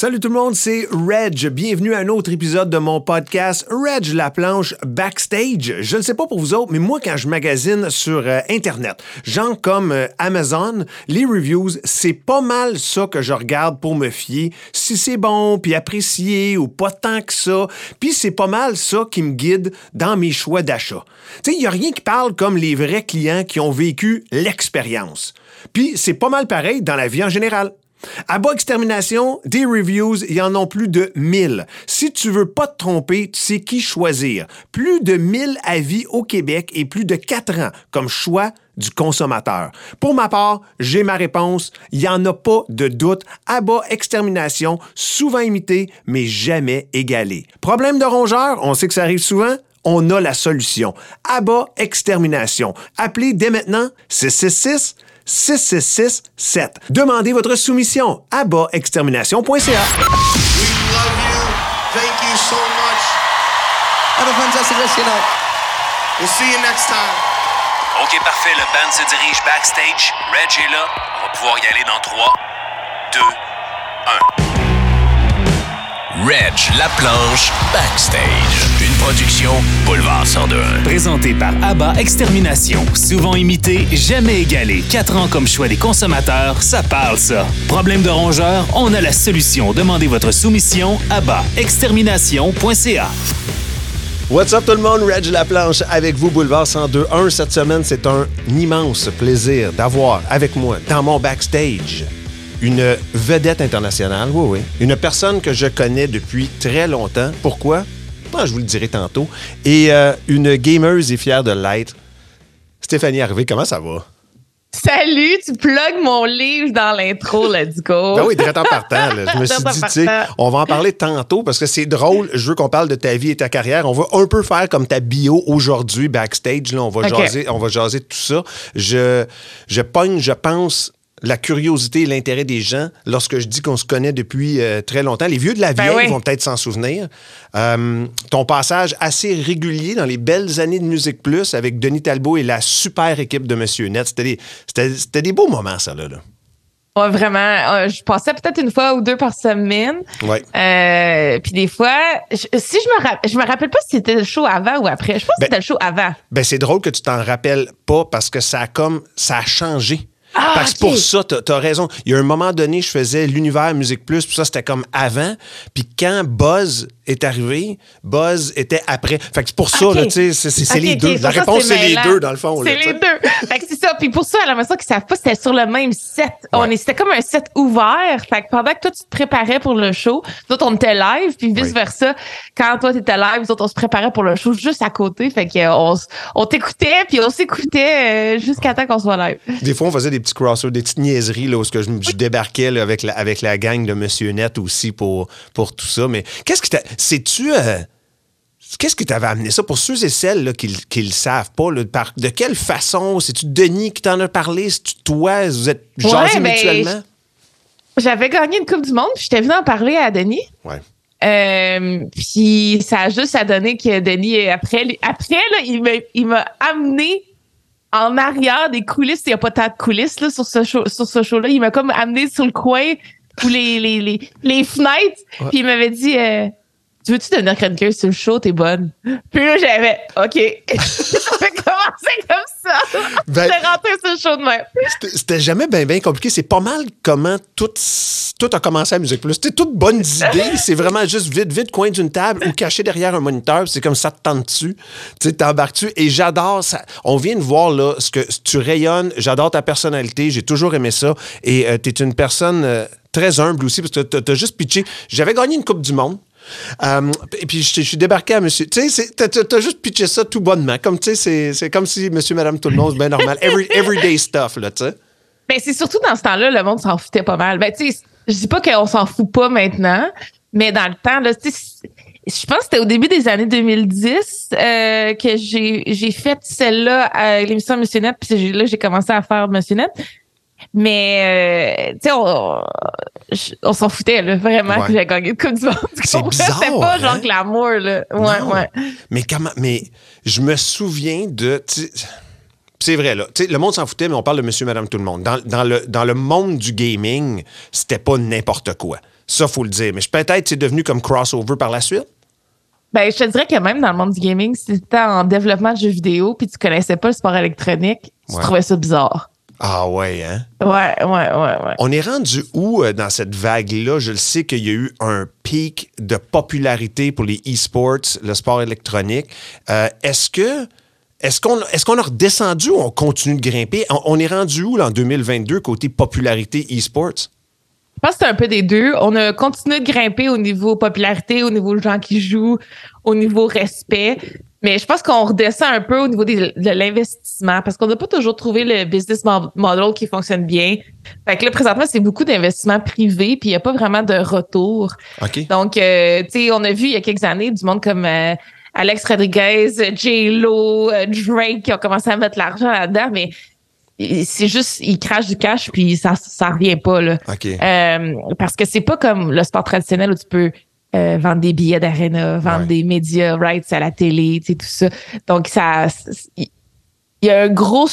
Salut tout le monde, c'est Reg. Bienvenue à un autre épisode de mon podcast Reg la planche backstage. Je ne sais pas pour vous autres, mais moi quand je magasine sur euh, internet, gens comme euh, Amazon, les reviews, c'est pas mal ça que je regarde pour me fier si c'est bon puis apprécié ou pas tant que ça. Puis c'est pas mal ça qui me guide dans mes choix d'achat. Tu sais, il y a rien qui parle comme les vrais clients qui ont vécu l'expérience. Puis c'est pas mal pareil dans la vie en général. À bas extermination, des reviews, il y en a plus de 1000. Si tu veux pas te tromper, tu sais qui choisir. Plus de 1000 avis au Québec et plus de 4 ans comme choix du consommateur. Pour ma part, j'ai ma réponse. Il n'y en a pas de doute. À extermination, souvent imité, mais jamais égalé. Problème de rongeur, on sait que ça arrive souvent on a la solution. Abat Extermination. Appelez dès maintenant 666 6667. Demandez votre soumission à bas-extermination.ca. We love you. Thank you so much. Have a fantastic rest of your night. We'll see you next time. OK, parfait. Le band se dirige backstage. Reg est là. On va pouvoir y aller dans 3, 2, 1. Reg, la planche, backstage. Production Boulevard 102. Présenté par ABBA Extermination. Souvent imité, jamais égalé. Quatre ans comme choix des consommateurs, ça parle ça. Problème de rongeur, on a la solution. Demandez votre soumission à bas-extermination.ca. What's up tout le monde, Reg Laplanche avec vous, Boulevard 102.1. Cette semaine, c'est un immense plaisir d'avoir avec moi dans mon backstage une vedette internationale, oui, oui. Une personne que je connais depuis très longtemps. Pourquoi? Bon, je vous le dirai tantôt. Et euh, une gameuse et fière de l'être. Stéphanie Harvey, comment ça va? Salut, tu plugues mon livre dans l'intro, let's go. Ben oui, direct en partant. là. Je me suis dit, tu sais, on va en parler tantôt parce que c'est drôle. Je veux qu'on parle de ta vie et ta carrière. On va un peu faire comme ta bio aujourd'hui, backstage. Là, on, va jaser, on va jaser tout ça. Je, je pogne, je pense, la curiosité et l'intérêt des gens lorsque je dis qu'on se connaît depuis euh, très longtemps. Les vieux de la Ben vieille oui. vont peut-être s'en souvenir. Euh, ton passage assez régulier dans les belles années de Musique Plus avec Denis Talbot et la super équipe de Monsieur Net. C'était des, c'était- c'était des beaux moments, ça, là. là. Ouais, vraiment. euh, je passais peut-être une fois ou deux par semaine. Ouais. Euh, puis des fois, je- si je me, rappelle, je me rappelle pas si c'était le show avant ou après. Je pense Ben- que c'était le show avant. Ben, c'est drôle que tu t'en rappelles pas parce que ça a comme ça a changé. Ah, Parce que pour ça, t'as as raison. Il y a un moment donné, je faisais l'univers Musique Plus, puis ça, c'était comme avant. Puis quand Buzz est arrivé, Buzz était après. Fait que c'est pour ça, Ok. là, tu sais, c'est- les deux. La ça, réponse, c'est les deux, dans le fond. C'est les deux. fait que c'est ça. Puis pour ça, à la maison qui savent pas, c'était sur le même set. On est, c'était comme un set ouvert. Fait que pendant que toi, tu te préparais pour le show, nous autres, on était live, puis vice-versa. Quand toi, t'étais live, nous autres, on se préparait pour le show juste à côté. Fait que euh, on, t'écoutait, puis on s'écoutait euh, jusqu'à temps qu'on soit live. Des fois, on faisait des petits crossovers, des petites niaiseries, là, où je, je débarquais là, avec, la, avec la gang de Monsieur Net aussi pour, pour tout ça. Mais qu'est-ce que Sais-tu. euh, Qu'est-ce qui t'avait amené ça? Pour ceux et celles là, qui ne le savent pas, là, par- de quelle façon? C'est-tu Denis qui t'en a parlé? C'est-tu toi? Vous êtes jasés ben, mutuellement? J'avais gagné une Coupe du Monde, puis j'étais venue en parler à Denis. Ouais. Euh, puis ça a juste à donner que Denis, après, après là, il m'a, amené en arrière des coulisses. Il n'y a pas tant de coulisses là, sur ce show, sur ce show-là. Il m'a comme amené sur le coin ou les, les, les, les fenêtres. Puis il m'avait dit euh, Tu veux-tu devenir chroniqueuse? Sur le show? T'es bonne. Puis là, j'avais OK. ça fait commencer comme ça. Ben- J'étais rentrée sur le show de même. C'était- jamais bien bien compliqué. C'est pas mal comment tout, tout a commencé à Musique Plus. C'était toutes bonnes idées. C'est vraiment juste vite, vite, coin d'une table ou caché derrière un moniteur. C'est comme ça te tente dessus. Tu sais, t'embarques dessus. Et j'adore ça. On vient de voir là ce que tu rayonnes. J'adore ta personnalité. J'ai toujours aimé ça. Et tu t'es une personne euh, très humble aussi parce que t'as- t'as juste pitché. J'avais gagné une Coupe du Monde. Euh, et puis je, suis débarqué à monsieur. Tu sais, t'as- juste pitché ça tout bonnement. Comme tu sais, c'est- comme si monsieur, madame, tout le monde, bien normal. Every, everyday stuff, là, tu sais. Ben, c'est surtout dans ce temps-là, le monde s'en foutait pas mal. Ben, tu sais, je dis pas qu'on s'en fout pas maintenant, mais dans le temps, là, tu sais, je pense que c'était au début des années 2010 euh, que j'ai fait celle-là à l'émission Monsieur Net, puis là, j'ai commencé à faire Monsieur Net. Mais, euh, tu sais, on, s'en foutait, là, vraiment, Ouais. que j'ai gagné de Coupe du Monde. C'est bizarre, C'était pas hein? genre glamour, là. Ouais, Non. ouais. Mais comment. Mais je me souviens de. C'est vrai, là. Le monde s'en foutait, mais on parle de monsieur, madame, tout le monde. Dans, dans le, dans le monde du gaming, c'était pas n'importe quoi. Ça, faut le dire. Mais je- peut-être c'est devenu comme crossover par la suite. Ben, je te dirais que même dans le monde du gaming, si tu étais en développement de jeux vidéo puis tu connaissais pas le sport électronique, tu Ouais. trouvais ça bizarre. Ah ouais, hein? Ouais, ouais, ouais, ouais. On est rendu où euh, dans cette vague-là? Je le sais qu'il y a eu un pic de popularité pour les e-sports, le sport électronique. Euh, est-ce que est-ce qu'on est-ce qu'on a redescendu ou on continue de grimper? On, on est rendu où là, en 2022 côté popularité e-sports? Je pense que c'est un peu des deux. On a continué de grimper au niveau popularité, au niveau gens qui jouent, au niveau respect. Mais je pense qu'on redescend un peu au niveau des- de l'investissement parce qu'on n'a pas toujours trouvé le business mo- model qui fonctionne bien. Fait que là, présentement, c'est beaucoup d'investissements privés puis il n'y a pas vraiment de retour. OK. Donc, euh, tu sais, on a vu il y a quelques années du monde comme euh, Alex Rodriguez, J-Lo, euh, Drake qui ont commencé à mettre l'argent là-dedans, mais c'est juste, ils crachent du cash puis ça, ça revient pas, là. OK. Euh, parce que c'est pas comme le sport traditionnel où tu peux euh, vendre des billets d'aréna, vendre Ouais. des médias rights à la télé, tu sais, tout ça. Donc, ça, il y a un gros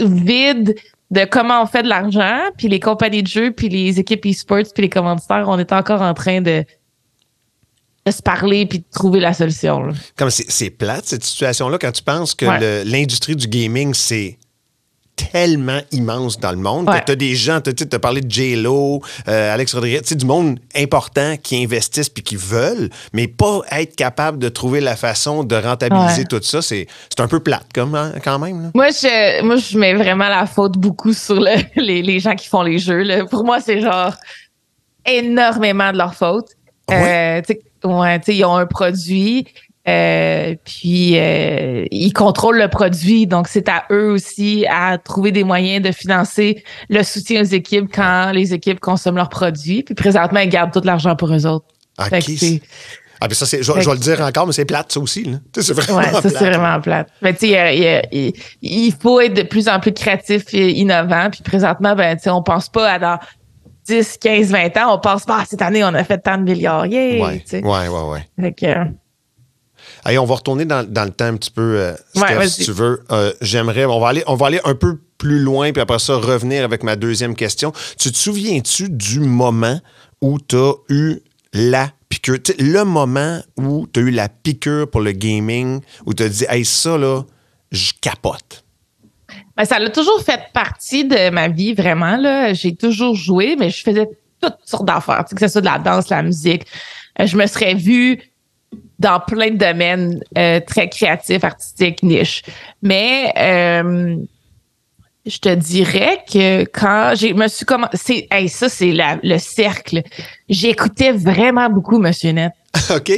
vide de comment on fait de l'argent, puis les compagnies de jeux, puis les équipes e-sports, puis les commanditaires, on est encore en train de, de se parler puis de trouver la solution. là. Comme c'est, plate, cette situation-là, quand tu penses que Ouais. l'industrie du gaming, c'est tellement immense dans le monde. Ouais. Tu as des gens, tu as parlé de J-Lo, euh, Alex Rodriguez, du monde important qui investissent puis qui veulent, mais pas être capable de trouver la façon de rentabiliser Ouais. tout ça, c'est, un peu plate comme, hein, quand même. là. Moi, je, moi, je mets vraiment la faute beaucoup sur le- les, les gens qui font les jeux. là. Pour moi, c'est genre énormément de leur faute. Ouais. Euh, ouais, ils ont un produit, euh, puis euh, ils contrôlent le produit, donc c'est à eux aussi à trouver des moyens de financer le soutien aux équipes quand les équipes consomment leurs produits. Puis présentement, ils gardent tout l'argent pour eux autres. Ah, Ah, ben ça, c'est, je, je vais le dire encore, mais c'est plate, ça aussi. Là. C'est vraiment Ouais, ça, plate. c'est vraiment plate. Mais tu sais, il faut être de plus en plus créatif et innovant. Puis présentement, ben, tu sais, on pense pas à dans 10, 15, 20 ans. On pense pas, ah, cette année, on a fait tant de milliards. Ouais, sais. ouais, ouais, ouais. Fait que, euh, Allez, on va retourner dans, dans le temps un petit peu, euh, Steph, si tu veux. Euh, J'aimerais, on va, aller, on va aller un peu plus loin, puis après ça, revenir avec ma deuxième question. Tu te souviens-tu du moment où tu as eu la piqûre? Le moment où tu as eu la piqûre pour le gaming, où tu as dit, hey, ça, là, je capote. ben, ça a toujours fait partie de ma vie, vraiment. Là. J'ai toujours joué, mais je faisais toutes sortes d'affaires. Que ce soit de la danse, la musique. Euh, je me serais vue dans plein de domaines euh, très créatifs, artistiques, niches. Mais euh, je te dirais que quand j'ai me suis commencé, hey, ça c'est le cercle. J'écoutais vraiment beaucoup Monsieur Net. OK.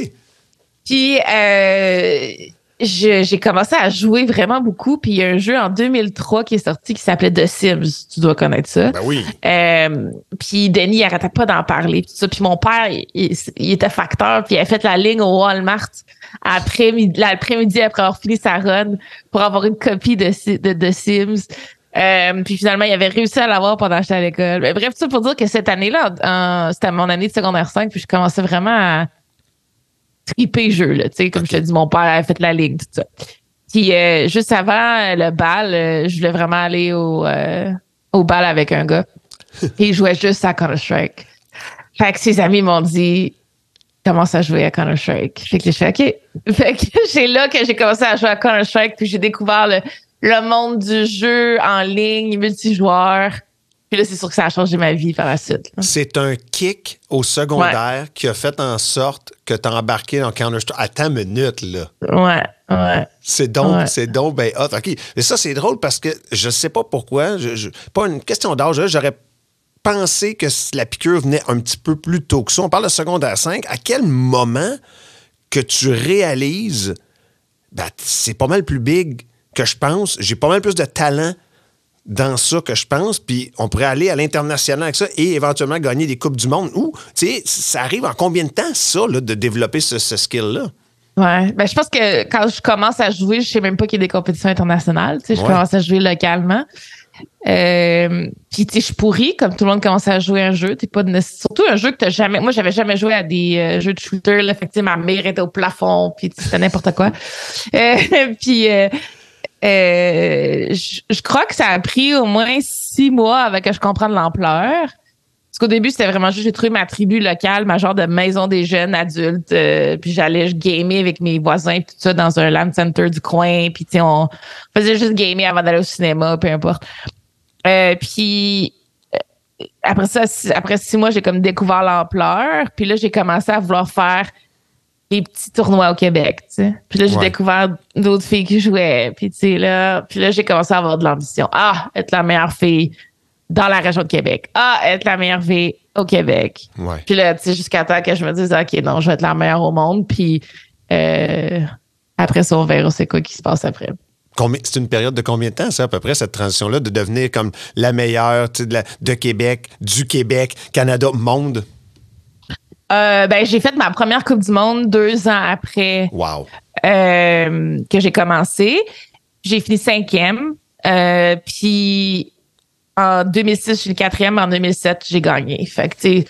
Puis euh, j'ai commencé à jouer vraiment beaucoup. Puis il y a un jeu en 2003 qui est sorti qui s'appelait The Sims. Tu dois connaître ça. Ben oui. Euh, puis Denis il arrêtait pas d'en parler puis tout ça puis mon père il, il- il était facteur puis il a fait la ligne au Walmart après l'après-midi après avoir fini sa run pour avoir une copie de de, de Sims Euh, puis finalement il avait réussi à l'avoir pendant que j'étais à l'école Mais bref tout ça pour dire que cette année-là c'était mon année de secondaire 5 puis je commençais vraiment à triper jeu là tu sais comme je te dis mon père avait fait la ligne tout ça puis euh, juste avant euh, le bal euh, je voulais vraiment aller au euh, au bal avec un gars et il jouait juste à Counter-Strike. Fait que ses amis m'ont dit commence à jouer à Counter-Strike. Fait que j'ai fait OK. Fait que c'est là que j'ai commencé à jouer à Counter-Strike, puis j'ai découvert le, le monde du jeu en ligne, multijoueur. Puis là, c'est sûr que ça a changé ma vie par la suite. C'est un kick au secondaire qui a fait en sorte que tu as embarqué dans Counter-Strike. Attends une minute, là. Ouais, ouais. C'est donc, Ouais. c'est donc ben hot. OK. Et ça, c'est drôle parce que je sais pas pourquoi. Je, je- pas une question d'âge. là, J'aurais pensé que la piqûre venait un petit peu plus tôt que ça. On parle de secondaire 5. À quel moment que tu réalises ben, c'est pas mal plus big que je pense. J'ai pas mal plus de talent dans ça que je pense, puis on pourrait aller à l'international avec ça et éventuellement gagner des Coupes du Monde. Ou, tu sais, ça arrive en combien de temps, ça, là, de développer ce, ce skill-là? Ouais. Ben, je pense que quand je commence à jouer, je sais même pas qu'il y a des compétitions internationales. Tu sais, je Ouais. commence à jouer localement. Euh, puis tu sais, je suis pourrie, comme tout le monde commence à jouer un jeu. T'es pas de- surtout un jeu que t'as jamais. Moi, j'avais jamais joué à des euh, jeux de shooter. Là, fait que ma mère était au plafond, puis c'était n'importe quoi. Euh, puis euh, je je crois que ça a pris au moins six mois avec que je comprenne l'ampleur. Parce qu'au début, c'était vraiment juste, j'ai trouvé ma tribu locale, ma genre de maison des jeunes adultes. euh, puis j'allais gamer avec mes voisins, tout ça, dans un land center du coin. Puis, tu sais, on faisait juste gamer avant d'aller au cinéma, peu importe. Euh, puis euh, après ça, après six mois, j'ai comme découvert l'ampleur. Puis là, j'ai commencé à vouloir faire des petits tournois au Québec, tu sais. Puis là, j'ai Ouais. découvert d'autres filles qui jouaient. Puis, tu sais, là, puis là, j'ai commencé à avoir de l'ambition. Ah, être la meilleure fille dans la région de Québec. Ah, être la meilleure fille au Québec. Ouais. Puis là, tu sais, jusqu'à temps que je me dise, OK, non, je vais être la meilleure au monde. Puis euh, après ça, on verra c'est quoi qui se passe après. C'est une période de combien de temps, ça, à peu près, cette transition-là, de devenir comme la meilleure de, la- de Québec, du Québec, Canada, monde? Euh, ben, j'ai fait ma première Coupe du Monde deux ans après Wow. euh, que j'ai commencé. J'ai fini cinquième. Euh, puis en 2006, je suis le quatrième. En 2007, j'ai gagné. Fait que, tu sais,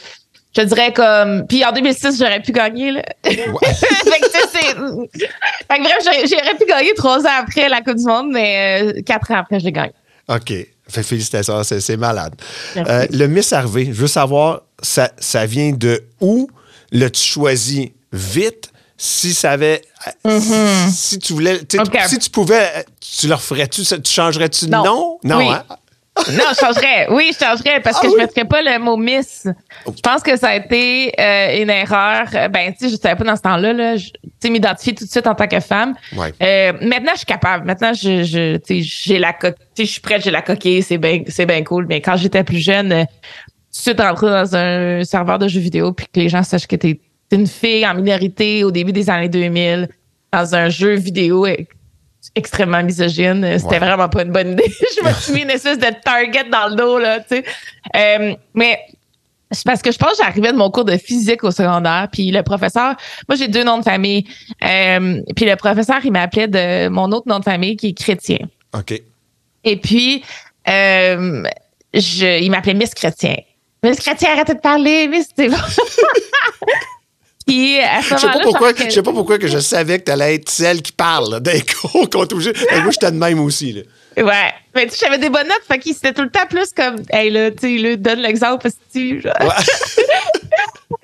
je dirais comme. Puis en 2006, j'aurais pu gagner, là. fait que, tu sais, c'est. Fait que bref, j'aurais- pu gagner trois ans après la Coupe du Monde, mais quatre ans après, je l'ai gagné. OK. Fait félicitations, c'est c'est malade. Euh, le Miss Harvey, je veux savoir, ça, ça vient de où? L'as-tu choisi vite? Si ça avait. euh, Si tu voulais. tu Mm-hmm. Si tu pouvais, tu leur ferais-tu? ça- Tu changerais-tu de Non. nom? Non, Oui. hein? Non, je changerais. Oui, je changerais parce que Ah je ne mettrais pas le mot Miss. Je pense que ça a été euh, une erreur. Euh, Ben, tu sais, je savais pas dans ce temps-là. Là, je- tu m'identifier tout de suite en tant que femme. Ouais. Euh, maintenant, je suis capable. Maintenant, je, je, tu sais, j'ai la co- tu je suis prête, j'ai la coquille, c'est bien, c'est bien cool. Mais quand j'étais plus jeune, euh, tout de suite rentrer dans un serveur de jeux vidéo puis que les gens sachent que t'es t'es une fille en minorité au début des années 2000 dans un jeu vidéo ex- extrêmement misogyne, euh, c'était Ouais. vraiment pas une bonne idée. je me suis mis une espèce de target dans le dos, là, tu sais. Euh, mais c'est parce que je pense que j'arrivais de mon cours de physique au secondaire, puis le professeur, moi j'ai deux noms de famille, euh, puis le professeur il m'appelait de mon autre nom de famille qui est chrétien. OK. Et puis euh, je, il m'appelait Miss Chrétien. Miss Chrétien, arrêtez de parler, Miss, c'est bon. Puis à ce Je sais pas moment-là, pourquoi, je je sais pas pourquoi que je savais que t'allais être celle qui parle d'un cours qu'on. Ben, moi, j'étais de même aussi. Là. Ouais. Mais tu sais, j'avais des bonnes notes, fait qu'il c'était tout le temps plus comme, hey là, tu sais, donne l'exemple, tu genre.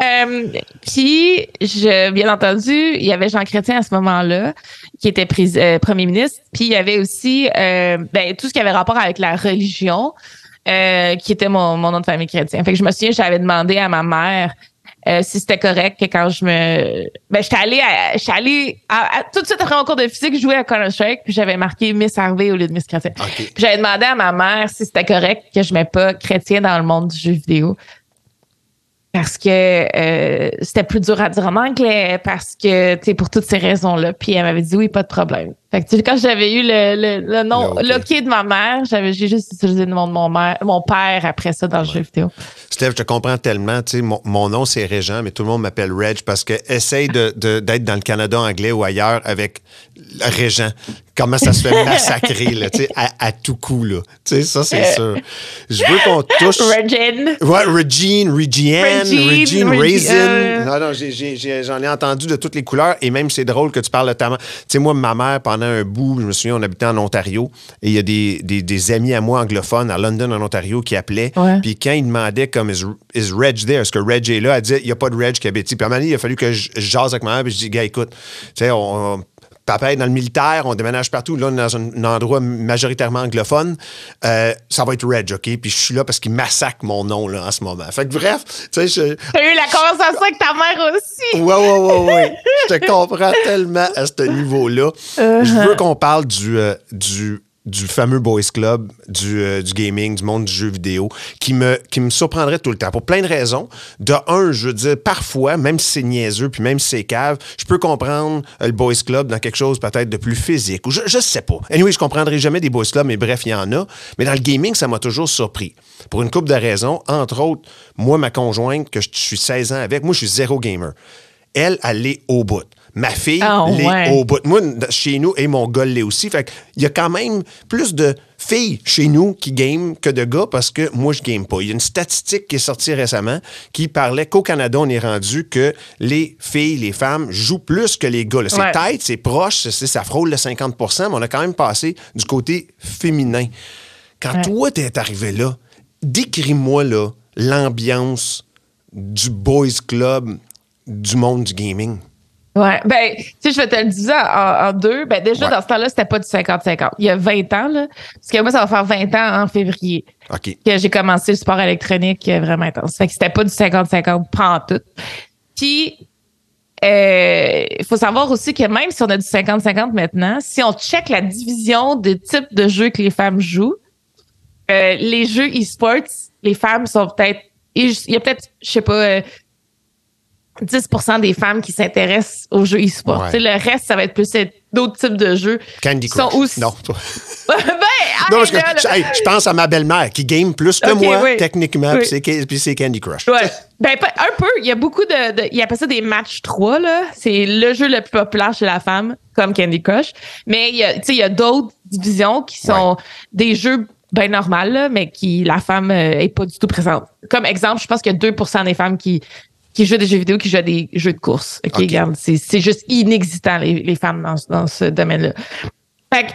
Euh, puis, je, bien entendu, il y avait Jean Chrétien à ce moment-là, qui était pris- euh, premier ministre. Puis, il y avait aussi euh, ben, tout ce qui avait rapport avec la religion, euh, qui était mon, mon nom de famille chrétien. Fait que je me souviens, j'avais demandé à ma mère euh, si c'était correct que quand je me... Ben, j'étais allée, à- j'étais allée à- à- tout de suite après mon cours de physique, je jouais à Counter-Strike, puis j'avais marqué Miss Harvey au lieu de Miss Chrétien. Puis j'avais demandé à ma mère si c'était correct que je mette pas chrétien dans le monde du jeu vidéo. Parce que euh, c'était plus dur à dire en anglais, parce que, tu sais, pour toutes ces raisons-là. Puis elle m'avait dit oui, pas de problème. Fait que, tu sais, quand j'avais eu le, le, le nom, Le OK. l'OK de ma mère, j'avais, j'ai juste utilisé le nom de mon, mère, mon père après ça dans le jeu vidéo. Steph, je te comprends tellement. Tu sais, mon, mon nom, c'est Régent, mais tout le monde m'appelle Reg parce que essaye de, de- d'être dans le Canada anglais ou ailleurs avec Régent. Comment ça se fait massacrer, là, tu sais, à, à tout coup, là. Tu sais, ça, c'est sûr. Je veux qu'on touche. Regine. Ouais, Regine, Regiane, Regine, Regine, Regi- Raisin. euh. Non, non, j'en ai, entendu de toutes les couleurs et même c'est drôle que tu parles de ta mère. Tu sais, moi, ma mère, pendant un bout, je me souviens, on habitait en Ontario et il y a des, des, des amis à moi anglophones à London, en Ontario, qui appelaient. Puis quand ils demandaient comme is, is Reg there? Est-ce que Reg est là? Elle disait, il n'y a pas de Reg qui habite ici. Puis à un moment donné, il a fallu que je, je jase avec ma mère puis je dis, gars, écoute, tu sais, on. on- Papa est dans le militaire, on déménage partout. Là, on est dans un, un endroit majoritairement anglophone. Euh, ça va être Reg, OK? Puis je suis là parce qu'il massacre mon nom là, en ce moment. Fait que bref, tu sais, je, T'as eu la conversation avec ta mère aussi. Ouais, ouais, ouais, ouais. Je te comprends tellement à ce niveau-là. Je veux qu'on parle du, euh, du, du fameux Boys Club, du, euh, du gaming, du monde du jeu vidéo, qui me, qui me surprendrait tout le temps. Pour plein de raisons. De un, je veux dire, parfois, même si c'est niaiseux, puis même si c'est cave, je peux comprendre euh, le Boys Club dans quelque chose peut-être de plus physique. Ou je, je sais pas. Anyway, je comprendrai jamais des Boys Club, mais bref, il y en a. Mais dans le gaming, ça m'a toujours surpris. Pour une couple de raisons. Entre autres, moi, ma conjointe, que je suis 16 ans avec, moi, je suis zéro gamer. Elle, elle l'est au bout. Ma fille Ah, l'est ouais. au bout. Moi, d- chez nous, et mon gars l'est aussi. Fait il y a quand même plus de filles chez nous qui game que de gars parce que moi, je game pas. Il y a une statistique qui est sortie récemment qui parlait qu'au Canada, on est rendu que les filles, les femmes jouent plus que les gars. C'est Ouais. tête, c'est proche, ça frôle le 50% mais on a quand même passé du côté féminin. Quand Ouais. toi, t'es arrivé là, décris-moi là l'ambiance du boys club du monde du gaming? Ouais, ben, tu sais, je vais te le dire en, en deux. Ben, déjà, Ouais. dans ce temps-là, c'était pas du 50-50. Il y a 20 ans, là. Parce que moi, ça va faire 20 ans en février que j'ai commencé le sport électronique euh, vraiment intense. Fait que c'était pas du 50-50, pas en tout. Puis, euh, il faut savoir aussi que même si on a du 50-50 maintenant, si on check la division de type de jeux que les femmes jouent, euh, les jeux e-sports, les femmes sont peut-être, il y a peut-être, je sais pas, euh, 10% des femmes qui s'intéressent aux jeux e-sport. Ouais. Le reste, ça va être plus euh, d'autres types de jeux. Candy sont Crush. aussi- Non. ben, non, je, hey, je pense à ma belle-mère qui game plus que moi, oui. techniquement, Oui. puis c'est Candy Crush. Ouais. Ben, un peu. Il y a beaucoup de. de il appelle ça des matchs 3, là. C'est le jeu le plus populaire chez la femme, comme Candy Crush. Mais il y a, tu sais, il y a d'autres divisions qui sont des jeux bien normaux, là, mais qui la femme euh, est pas du tout présente. Comme exemple, je pense qu'il y a 2% des femmes qui, qui jouent à des jeux vidéo qui jouent à des jeux de course. OK, Ok. regarde, c'est, c'est juste inexistant, les, les femmes dans, dans ce domaine-là. Fait que,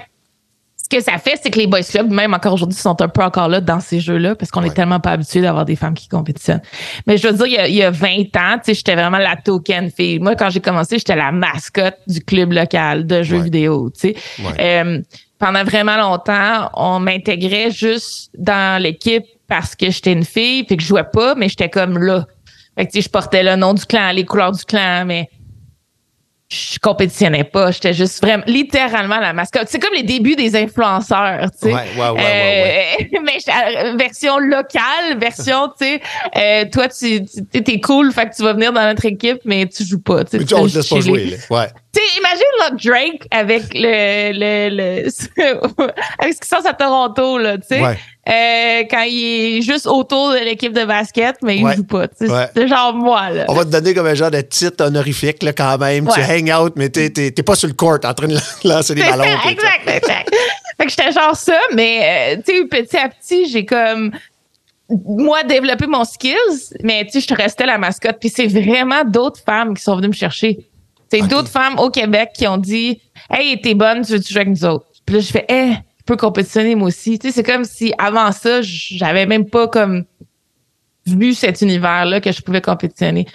ce que ça fait, c'est que les boys clubs, même encore aujourd'hui, sont un peu encore là dans ces jeux-là parce qu'on Ouais. est tellement pas habitué d'avoir des femmes qui compétitionnent. Mais je veux dire, il y a, il y a 20 ans, tu sais, j'étais vraiment la token fille. Moi, quand j'ai commencé, j'étais la mascotte du club local de jeux Ouais. vidéo, tu sais. Ouais. Euh, pendant vraiment longtemps, on m'intégrait juste dans l'équipe parce que j'étais une fille puis que je jouais pas, mais j'étais comme là. Fait que, tu sais, je portais le nom du clan, les couleurs du clan, mais je compétitionnais pas. J'étais juste vraiment, littéralement la mascotte. C'est comme les débuts des influenceurs, tu sais. Ouais, ouais, ouais, ouais, Euh, mais euh, version locale, version, tu sais, euh, toi, tu, tu t'es cool, fait que tu vas venir dans notre équipe, mais tu joues pas. tu sais, on fais te laisse pas jouer. Là. Ouais. Tu sais, imagine là, Drake avec le, le, le avec ce qui se passe à Toronto, là, tu sais. Ouais. Euh, quand il est juste autour de l'équipe de basket, mais il Ouais. joue pas. tu sais. Ouais. C'est genre moi, là. On va te donner comme un genre de titre honorifique là, quand même. Tu hang out, mais t'es, t'es, t'es pas sur le court en train de lancer des ballons. exact, exact. fait que j'étais genre ça, mais euh, tu sais, petit à petit, j'ai comme moi développé mon skills, mais tu sais, je restais la mascotte. Puis c'est vraiment d'autres femmes qui sont venues me chercher. C'est d'autres femmes au Québec qui ont dit Hey, t'es bonne, tu veux-tu jouer avec nous autres? Puis là, je fais Hey, je peux compétitionner moi aussi. Tu sais, c'est comme si avant ça, j'avais même pas comme vu cet univers-là que je pouvais compétitionner.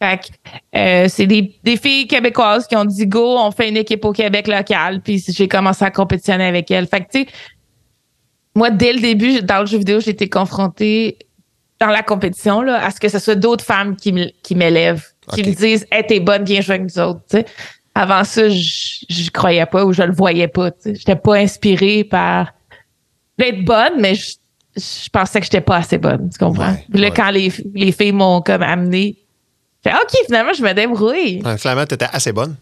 Fait que euh, c'est des, des filles québécoises qui ont dit go, on fait une équipe au Québec local, puis j'ai commencé à compétitionner avec elles. Fait que tu sais, moi dès le début dans le jeu vidéo, j'ai été confrontée dans la compétition là, à ce que ce soit d'autres femmes qui me- qui m'élèvent, qui me disent hey, t'es bonne, viens jouer avec nous autres. Avant ça, je croyais pas ou je le voyais pas. J'étais pas inspirée par d'être bonne, mais je, je pensais que j'étais pas assez bonne. Tu comprends? Ouais, Puis là, ouais. quand les, les filles m'ont comme amené, j'ai OK, finalement, je me débrouille. Ouais, Finalement, t'étais assez bonne.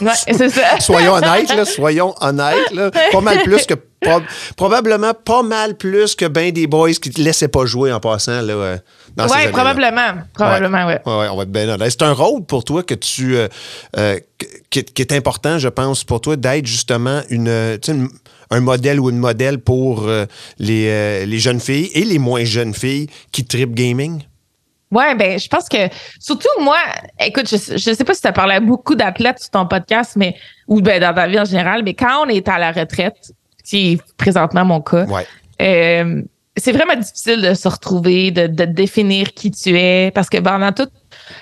Ouais, c'est ça. Soyons honnêtes, là, soyons honnêtes. Là. Pas mal plus que. prob- probablement pas mal plus que ben des boys qui te laissaient pas jouer en passant là, euh, Ouais, années-là. probablement. Probablement, ouais. Ouais, ouais, on va être bien honnête. C'est un rôle pour toi que tu euh, euh, qui, qui est important, je pense, pour toi d'être justement une, euh, une- un modèle ou une modèle pour euh, les, les jeunes filles et les moins jeunes filles qui tripent gaming? Ouais, ben, je pense que, surtout moi, écoute, je, je sais pas si tu as parlé à beaucoup d'athlètes sur ton podcast, mais, ou ben, dans ta vie en général, mais quand on est à la retraite, qui est présentement mon cas, Ouais. euh, c'est vraiment difficile de se retrouver, de, de définir qui tu es, parce que pendant tout,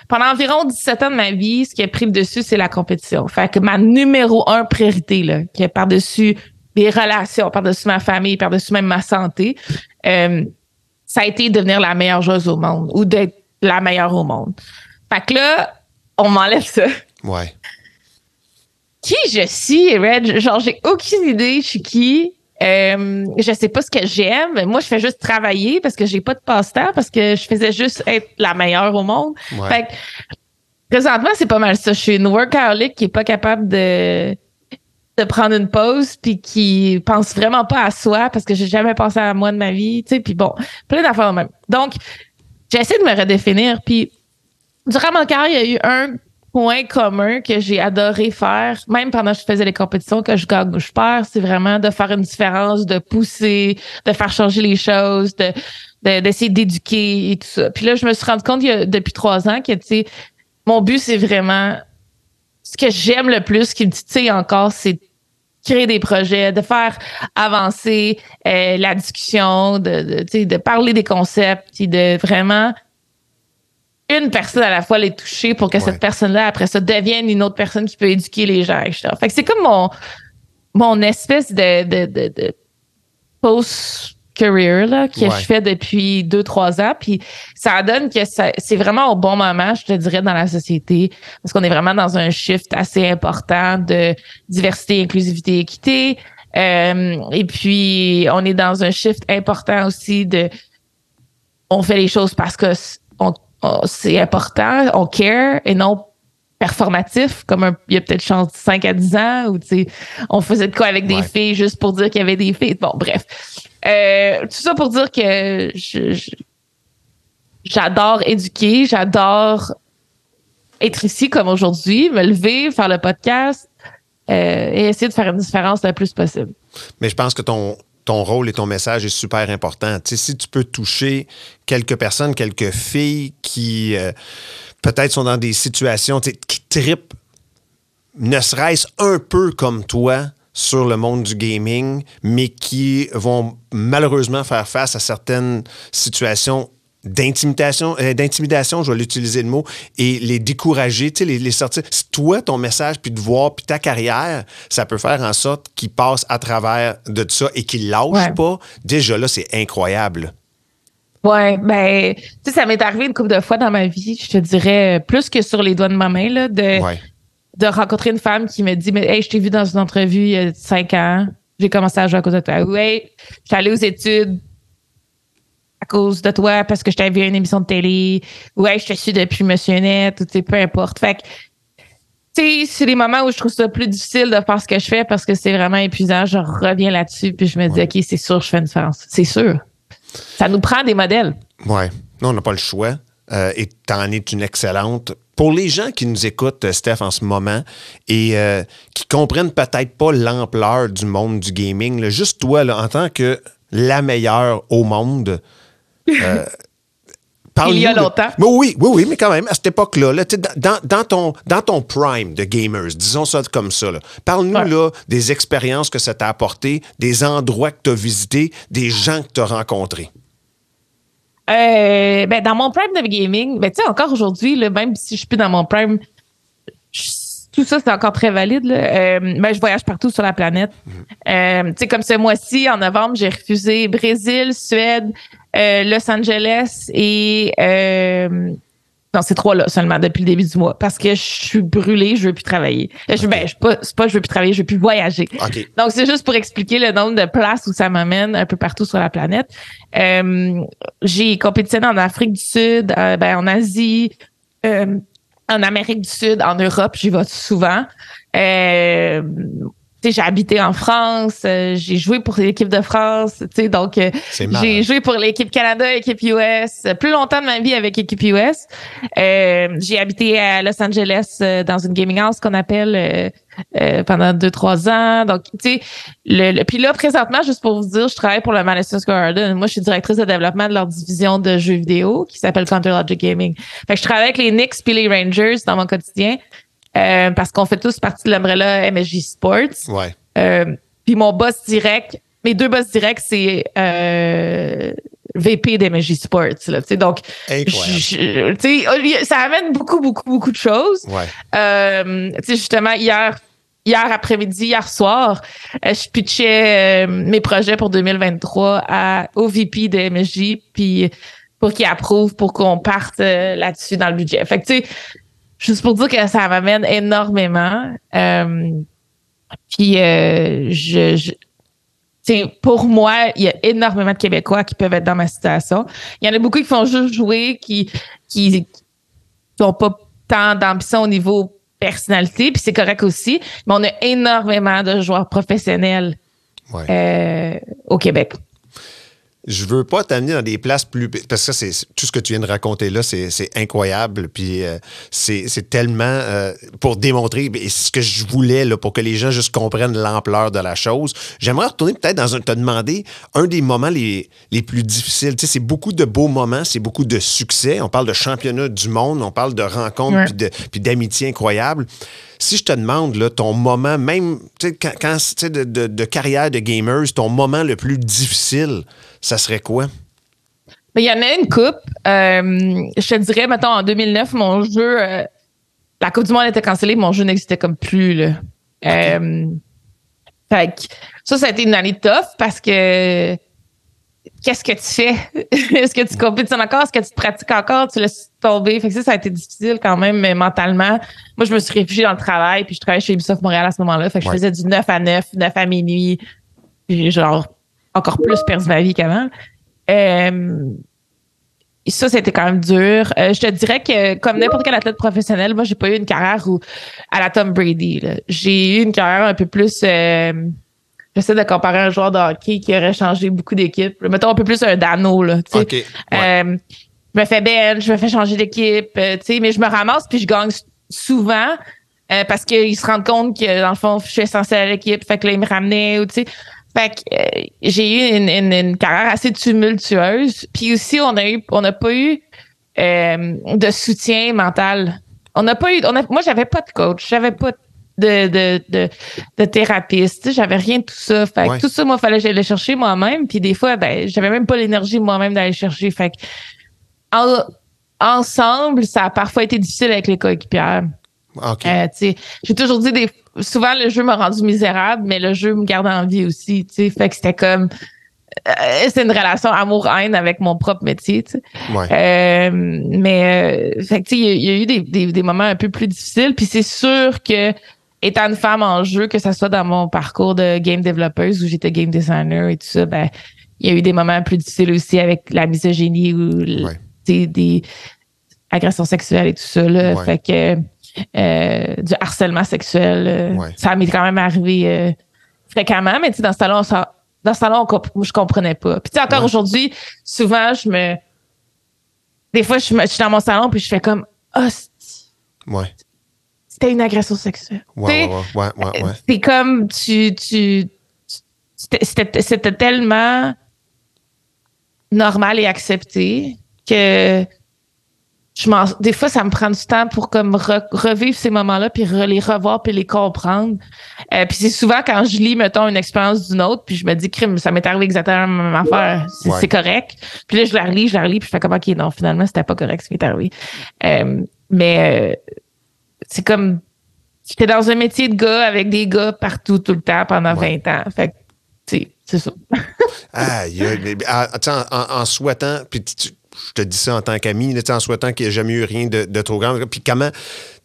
pendant environ 17 ans de ma vie, ce qui a pris le dessus, c'est la compétition. Fait que ma numéro un priorité, là, qui est par-dessus les relations, par-dessus ma famille, par-dessus même ma santé, euh, ça a été devenir la meilleure joueuse au monde ou d'être la meilleure au monde. Fait que là, on m'enlève ça. Ouais. Qui je suis, Red? Genre, j'ai aucune idée je suis qui. Euh, je sais pas ce que j'aime. Moi, je fais juste travailler parce que j'ai pas de passe-temps, parce que je faisais juste être la meilleure au monde. Ouais. Fait que, présentement, c'est pas mal ça. Je suis une workaholic qui est pas capable de de prendre une pause puis qui pense vraiment pas à soi parce que j'ai jamais pensé à moi de ma vie, tu sais, puis bon, plein d'affaires même. Donc, j'essaie de me redéfinir puis durant mon carrière, il y a eu un point commun que j'ai adoré faire, même pendant que je faisais les compétitions, que je gagne ou je perds, c'est vraiment de faire une différence, de pousser, de faire changer les choses, de de- d'essayer d'éduquer et tout ça. Puis là, je me suis rendu compte depuis trois ans que, tu sais, mon but, c'est vraiment ce que j'aime le plus, qui me titille encore, c'est créer des projets, de faire avancer euh, la discussion, de, de, tu sais, de parler des concepts, de vraiment une personne à la fois les toucher pour que Ouais. cette personne-là, après ça, devienne une autre personne qui peut éduquer les gens, etc. Fait que c'est comme mon, mon espèce de, de, de, de post-career là, que Ouais. je fais depuis deux, trois ans. Puis ça donne que c'est vraiment au bon moment, je te dirais, dans la société, parce qu'on est vraiment dans un shift assez important de diversité, inclusivité, équité. Euh, et puis, on est dans un shift important aussi de on fait les choses parce que c'est important, on care et non performatif, comme un- il y a peut-être chance 5 à 10 ans, ou tu sais, on faisait de quoi avec des Ouais. filles juste pour dire qu'il y avait des filles. Bon, bref. Euh, tout ça pour dire que j'adore éduquer, j'adore être ici comme aujourd'hui, me lever, faire le podcast euh, et essayer de faire une différence le plus possible. Mais je pense que ton, ton rôle et ton message est super important. Si tu peux toucher quelques personnes, quelques filles qui euh, peut-être sont dans des situations qui tripent, ne serait-ce un peu comme toi sur le monde du gaming, mais qui vont malheureusement faire face à certaines situations d'intimidation, euh, d'intimidation, je vais l'utiliser le mot, et les décourager, tu sais, les, les sortir. C'est toi, ton message, puis de voir, puis ta carrière, ça peut faire en sorte qu'ils passent à travers de ça et qu'ils lâchent Ouais. pas. Déjà là, c'est incroyable. Ouais, ben, tu sais, ça m'est arrivé une couple de fois dans ma vie, je te dirais, euh, plus que sur les doigts de ma main, là, de, Ouais. de rencontrer une femme qui me dit, mais hey, je t'ai vu dans une entrevue il y a cinq ans, j'ai commencé à jouer à cause de toi. Ouais, je suis allée aux études cause de toi parce que je t'avais vu à une émission de télé. Ouais, je te suis depuis Monsieur Net, ou peu importe. Fait que, tu sais, c'est les moments où je trouve ça plus difficile de faire ce que je fais parce que c'est vraiment épuisant. Je reviens là-dessus puis je me dis, OK, c'est sûr, je fais une différence. C'est sûr. Ça nous prend des modèles. Ouais. Non, on n'a pas le choix. Euh, et t'en es une excellente. Pour les gens qui nous écoutent, euh, Steph, en ce moment, et euh, qui comprennent peut-être pas l'ampleur du monde du gaming, là, juste toi, là, en tant que la meilleure au monde, euh, Il y a de- longtemps. Mais oui, oui, oui, mais quand même, à cette époque-là, là, dans, dans ton, dans ton prime de gamers, disons ça comme ça, parle-nous Ouais. là, des expériences que ça t'a apporté, des endroits que tu as visités, des gens que tu as rencontrés. Euh, ben, dans mon prime de gaming, ben, encore aujourd'hui, même si je suis plus dans mon prime, je- tout ça, c'est encore très valide. Là. Euh, ben, je voyage partout sur la planète. Euh, tu sais, comme ce mois-ci, en novembre, j'ai refusé Brésil, Suède, euh, Los Angeles et... Euh, non, c'est trois là seulement depuis le début du mois parce que je suis brûlée, je veux plus travailler. Je, ben, je pas, c'est pas je veux plus travailler, je veux plus voyager. OK. Donc, c'est juste pour expliquer le nombre de places où ça m'amène un peu partout sur la planète. Euh, j'ai compétitionné en Afrique du Sud, euh, ben, en Asie, euh, en Amérique du Sud, en Europe, j'y vais souvent. Euh, j'ai habité en France, euh, j'ai joué pour l'équipe de France, tu sais, donc euh, j'ai joué pour l'équipe Canada, l'équipe US, euh, plus longtemps de ma vie avec l'équipe US. Euh, j'ai habité à Los Angeles euh, dans une gaming house qu'on appelle euh, euh, pendant deux trois ans. Donc, tu sais, le, le- puis là présentement, juste pour vous dire, je travaille pour le Madison Square Garden. Moi, je suis directrice de développement de leur division de jeux vidéo qui s'appelle Counter Logic Gaming. Fait que je travaille avec les Knicks puis les Rangers dans mon quotidien euh, parce qu'on fait tous partie de l'umbrella MSG Sports. Ouais. Euh, puis mon boss direct, mes deux boss directs, c'est euh, VP d'MSG Sports. Là, donc, je- je- ça amène beaucoup, beaucoup, beaucoup de choses. Ouais. Euh, justement, hier, hier après-midi, hier soir, euh, je pitchais mes projets pour 2023 à, au VP de MSJ, puis pour qu'il approuve, pour qu'on parte là-dessus dans le budget. Fait que, tu sais, juste pour dire que ça m'amène énormément. Euh, puis, euh, je, je tu sais, pour moi, il y a énormément de Québécois qui peuvent être dans ma situation. Il y en a beaucoup qui font juste jouer, qui qui n'ont pas tant d'ambition au niveau personnalité, puis c'est correct aussi. Mais on a énormément de joueurs professionnels Ouais. euh, au Québec. Je veux pas t'amener dans des places plus. Parce que c'est tout ce que tu viens de raconter là, c'est incroyable. Puis euh, c'est tellement euh, pour démontrer ce que je voulais là, pour que les gens juste comprennent l'ampleur de la chose. J'aimerais retourner peut-être dans un. te demander un des moments les, les plus difficiles. Tu sais, c'est beaucoup de beaux moments, c'est beaucoup de succès. On parle de championnat du monde, on parle de rencontres puis d'amitié incroyable si je te demande là, ton moment, même quand, quand de, de, de, carrière de gamers, ton moment le plus difficile, ça serait quoi? Il y en a une coupe. Euh, je te dirais, mettons, en 2009, mon jeu, euh, la Coupe du Monde était cancellée, mon jeu n'existait comme plus. Là. Euh, fait ça, ça a été une année tough parce que qu'est-ce que tu fais? Est-ce que tu compétitionnes encore? Est-ce que tu te pratiques encore? Tu laisses tomber? Fait que ça, ça a été difficile quand même mais mentalement. Moi, je me suis réfugiée dans le travail, puis je travaillais chez Ubisoft Montréal à ce moment-là. Fait que je faisais du 9 à 9, 9 à minuit. Puis genre, encore plus perdu ma vie qu'avant. Euh, ça, c'était quand même dur. Euh, je te dirais que, comme n'importe quel athlète professionnel, moi, j'ai pas eu une carrière où, à la Tom Brady. J'ai eu une carrière un peu plus. Euh, j'essaie de comparer un joueur de hockey qui aurait changé beaucoup d'équipe. Mettons un peu plus un Dano, là. je me fais belle, je me fais changer d'équipe, tu sais, mais je me ramasse puis je gagne souvent. parce qu'ils se rendent compte que dans le fond, je suis essentiel à l'équipe, fait que là, ils me ramenaient, ou tu sais. Fait que euh, j'ai eu une, une, carrière assez tumultueuse. Puis aussi, on a eu, on n'a pas eu euh, de soutien mental. On n'a pas eu, on a, moi, j'avais pas de coach, j'avais pas de, de, de, de thérapeute, j'avais rien de tout ça. Fait que tout ça, moi, fallait que j'allais chercher moi-même. Puis des fois, ben, j'avais même pas l'énergie moi-même d'aller chercher. Fait que ensemble, ça a parfois été difficile avec les coéquipières. Okay. Euh, j'ai toujours dit des souvent le jeu m'a rendu misérable, mais le jeu me garde en vie aussi. Fait que c'était comme euh, c'est une relation amour-haine avec mon propre métier. Euh, mais fait que il y, a eu des, des, des, moments un peu plus difficiles. Puis c'est sûr que étant une femme en jeu, que ce soit dans mon parcours de game développeuse où j'étais game designer et tout ça, ben il y a eu des moments plus difficiles aussi avec la misogynie ou des agressions sexuelles et tout ça. Là. Fait que euh, du harcèlement sexuel. Euh, ça m'est quand même arrivé euh, fréquemment, mais dans ce salon, ça, dans ce salon, je comprenais pas. Puis encore aujourd'hui, souvent, je me. Des fois, je, suis dans mon salon puis je fais comme oh, ouais. C'était une agression sexuelle. Ouais, ouais, ouais, ouais, C'est comme tu. tu c'était tellement normal et accepté que des fois, ça me prend du temps pour comme revivre ces moments-là, puis les revoir, puis les comprendre. Euh, puis c'est souvent quand je lis, mettons, une expérience d'une autre, puis je me dis, crime, ça m'est arrivé exactement la même affaire. C'est correct. Puis là, je la relis, je la relis, puis je fais comme, OK, non, finalement, c'était pas correct ce qui est arrivé. Euh, mais euh, c'est comme, j'étais dans un métier de gars avec des gars partout, tout le temps, pendant 20 ans. Fait que, c'est ça. ah, en, en, souhaitant, puis tu, je te dis ça en tant qu'ami, en souhaitant qu'il n'y ait jamais eu rien de, trop grand. Puis comment,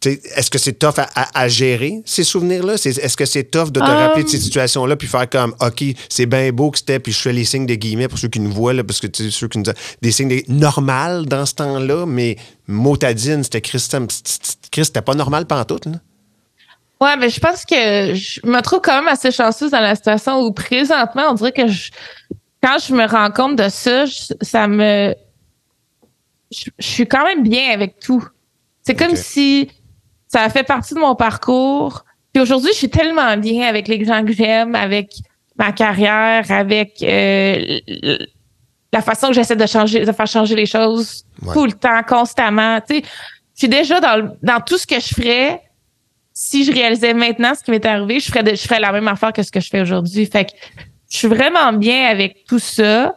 est-ce que c'est tough à, gérer ces souvenirs-là? Est-ce que c'est tough de te rappeler de ces um. situations-là puis faire comme, OK, c'est bien beau que c'était, puis je fais les signes des guillemets pour ceux qui nous voient, là, parce que tu sais, ceux qui nous des signes des, normal dans ce temps-là, mais motadine, c'était Christ, c'était pas normal pantoute, là? Ouais, mais je pense que je me trouve quand même assez chanceuse dans la situation où présentement, on dirait que quand je me rends compte de ça, ça me je, suis quand même bien avec tout. C'est comme si ça a fait partie de mon parcours. Puis aujourd'hui, je suis tellement bien avec les gens que j'aime, avec ma carrière, avec euh, la façon que j'essaie de changer, de faire changer les choses tout le temps, constamment. Tu sais, je suis déjà dans, dans tout ce que je ferais. Si je réalisais maintenant ce qui m'est arrivé, je ferais, je ferais la même affaire que ce que je fais aujourd'hui. Fait que je suis vraiment bien avec tout ça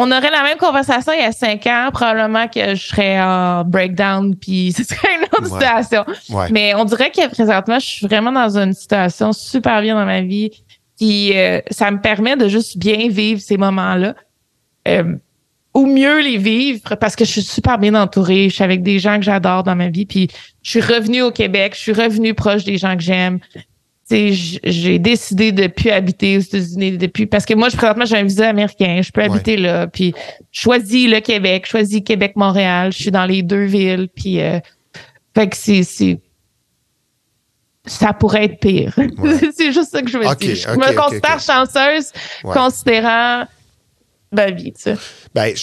on aurait la même conversation il y a cinq ans, probablement que je serais en breakdown, puis ce serait une autre situation. Mais on dirait que présentement, je suis vraiment dans une situation super bien dans ma vie, qui euh, ça me permet de juste bien vivre ces moments-là. Euh, ou mieux les vivre parce que je suis super bien entourée, je suis avec des gens que j'adore dans ma vie, puis je suis revenue au Québec, je suis revenue proche des gens que j'aime j'ai décidé de plus habiter aux États-Unis depuis parce que moi, je, présentement, j'ai un visa américain, je peux habiter là, puis choisis le Québec, choisis Québec-Montréal, je suis dans les deux villes, puis euh, fait que c'est ça pourrait être pire. c'est juste ça que je veux dire. Je me considère chanceuse, considérant vie, tu sais. Ben,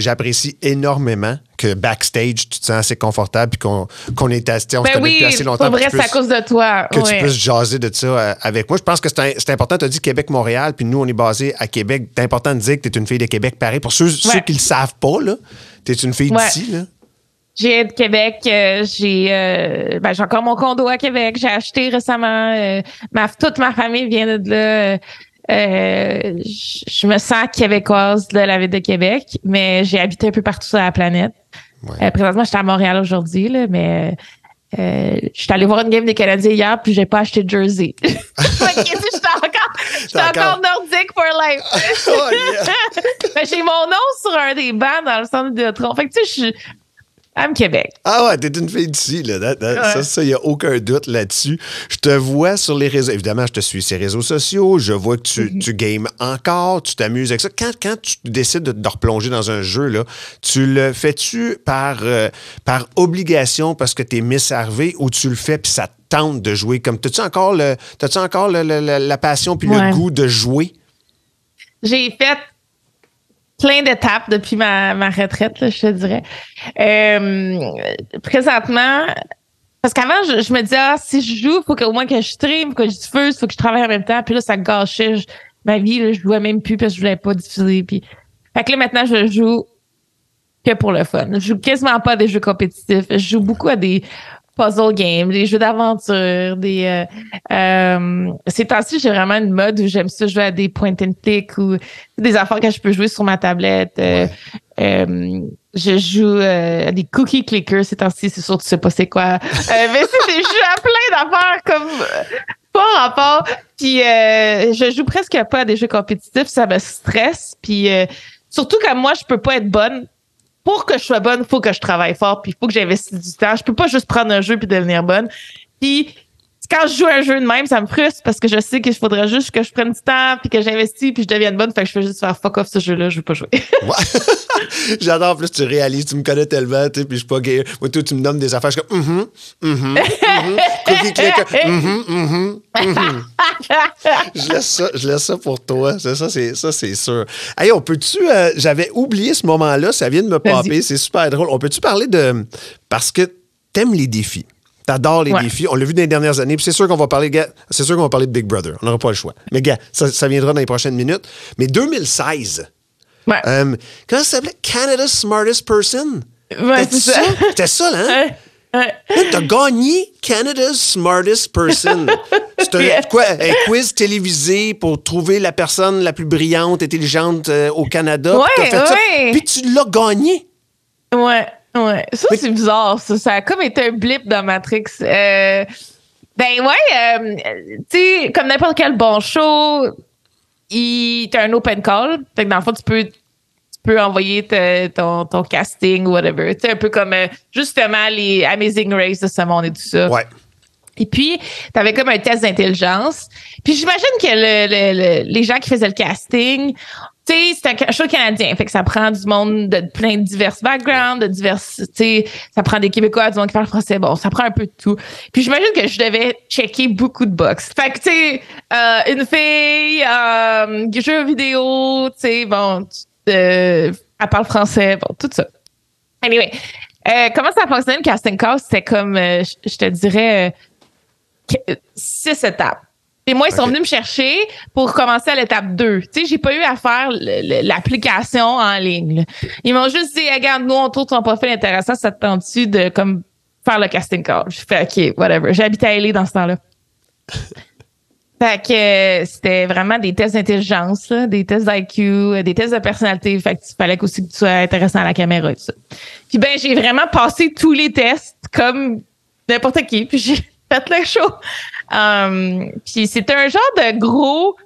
j'apprécie énormément que backstage, tu te sens assez confortable puis qu'on, qu'on est assis, on se Ben connaît oui, assez longtemps. pour vrai, c'est à cause de toi. que tu puisses jaser de ça euh, avec moi. Je pense que c'est, important. Tu as dit Québec-Montréal, puis nous, on est basé à Québec. C'est important de dire que tu es une fille de Québec, pareil. Pour ceux, ceux qui le savent pas, tu es une fille Ouais. d'ici. Là. J'ai de Québec, euh, j'ai euh, ben, j'ai encore mon condo à Québec, j'ai acheté récemment. euh, ma, toute ma famille vient de là. Euh, je je me sens québécoise de la ville de Québec, mais j'ai habité un peu partout sur la planète. Ouais. Euh, présentement, je suis à Montréal aujourd'hui, mais euh, je suis allée voir une game des Canadiens hier, puis j'ai pas acheté de jersey. Sais, j'étais encore, j'étais nordique for life. Oh. Ben, j'ai mon nom sur un des bancs dans le centre de Tron. Fait que tu sais, je suis à Québec. Ah ouais, t'es une fille d'ici, là. That- that- Ça, Ouais. ça, il n'y a aucun doute là-dessus. Je te vois sur les réseaux. Évidemment, je te suis sur les réseaux sociaux. Je vois que tu, Mhm. tu games encore, tu t'amuses avec ça. Quand, quand tu décides de te replonger dans un jeu, là, tu le fais-tu par, euh, par obligation parce que t'es Miss Harvey ou tu le fais puis ça te tente de jouer? Comme, t'as-tu encore, le, t'as-tu encore le- le- le- la passion puis Ouais. le goût de jouer? J'ai fait plein d'étapes depuis ma, ma retraite, là, je te dirais. Euh, présentement, parce qu'avant, je, me disais, ah, si je joue, il faut qu'au moins que je stream, faut que je diffuse, faut que je travaille en même temps. Puis là, ça gâchait ma vie. Là, je jouais même plus parce que je voulais pas diffuser. Puis... Fait que là, maintenant, je joue que pour le fun. Je joue quasiment pas à des jeux compétitifs. Je joue beaucoup à des puzzle games, des jeux d'aventure, des... Euh, euh, ces temps-ci, j'ai vraiment une mode où j'aime ça jouer à des point and click ou des affaires que je peux jouer sur ma tablette. Euh, euh, je joue à des cookie clickers ces temps-ci, c'est sûr que tu sais pas c'est quoi. Mais c'est des jeux à plein d'affaires comme pas rapport. Puis euh, je joue presque pas à des jeux compétitifs, ça me stresse. Puis surtout quand moi je peux pas être bonne. Pour que je sois bonne, faut que je travaille fort, puis il faut que j'investisse du temps. Je peux pas juste prendre un jeu puis devenir bonne. Puis quand je joue à un jeu de même, ça me frustre parce que je sais qu'il faudrait juste que je prenne du temps puis que j'investisse puis je devienne bonne. Fait que je fais juste faire fuck off ce jeu-là, je veux pas jouer. J'adore, en plus, tu réalises, tu me connais tellement, tu sais, puis je suis pas gay. Moi, toi, tu me nommes des affaires, je suis comme, mhm, mhm, mhm. Je laisse ça, je laisse ça pour toi. C'est ça, c'est ça, c'est sûr. Hey, on peut-tu, euh, j'avais oublié ce moment-là, ça vient de me popper, c'est super drôle. On peut-tu parler de, parce que t'aimes les défis? T'adores les Ouais. défis. On l'a vu dans les dernières années. Puis c'est sûr qu'on va parler, c'est sûr qu'on va parler de Big Brother. On n'aura pas le choix. Mais gars, ça, ça viendra dans les prochaines minutes. Mais 2016, Ouais. euh, comment ça s'appelait? Canada's Smartest Person? Ouais, C'était c'est ça? C'était ça, là? hein? Ouais. T'as gagné Canada's Smartest Person. C'est un, Yeah. quoi, un quiz télévisé pour trouver la personne la plus brillante, intelligente euh, au Canada. Puis Ouais, t'as fait ça. Puis tu l'as gagné. Ouais, ouais. Ça, c'est bizarre, ça. Ça a comme été un blip dans Matrix. Euh, ben ouais, euh, tu sais, comme n'importe quel bon show, il t'as un open call. Fait que dans le fond, tu peux, tu peux envoyer te- ton, ton casting ou whatever. Tu sais, un peu comme euh, justement les Amazing Race de ce monde et tout ça. Ouais. Et puis, tu avais comme un test d'intelligence. Puis j'imagine que le- le- le- les gens qui faisaient le casting, tu sais, c'est un show canadien. Fait que ça prend du monde de plein de divers backgrounds, de divers, tu sais, ça prend des Québécois, du monde qui parle français. Bon, ça prend un peu de tout. Puis j'imagine que je devais checker beaucoup de box. Fait que, tu sais, euh, une fille, euh, jeu vidéo, tu sais, bon, euh, elle parle français, bon, tout ça. Anyway, euh, comment ça fonctionnait le casting call? C'était comme, euh, je te dirais, euh, six étapes. Et moi, ils sont venus me chercher pour commencer à l'étape 2. Tu sais, j'ai pas eu à faire l'application en ligne. là. Ils m'ont juste dit, regarde, nous, on trouve ton profil intéressant, ça te tente-tu de comme faire le casting call? J'ai fait, OK, whatever. J'habitais à LA dans ce temps-là. Fait que euh, c'était vraiment des tests d'intelligence, des tests d'IQ, euh, des tests de personnalité. Fait que il fallait aussi que tu sois intéressant à la caméra et tout ça. Puis ben, j'ai vraiment passé tous les tests comme n'importe qui. Puis j'ai fait le show. Um, puis c'était un genre de gros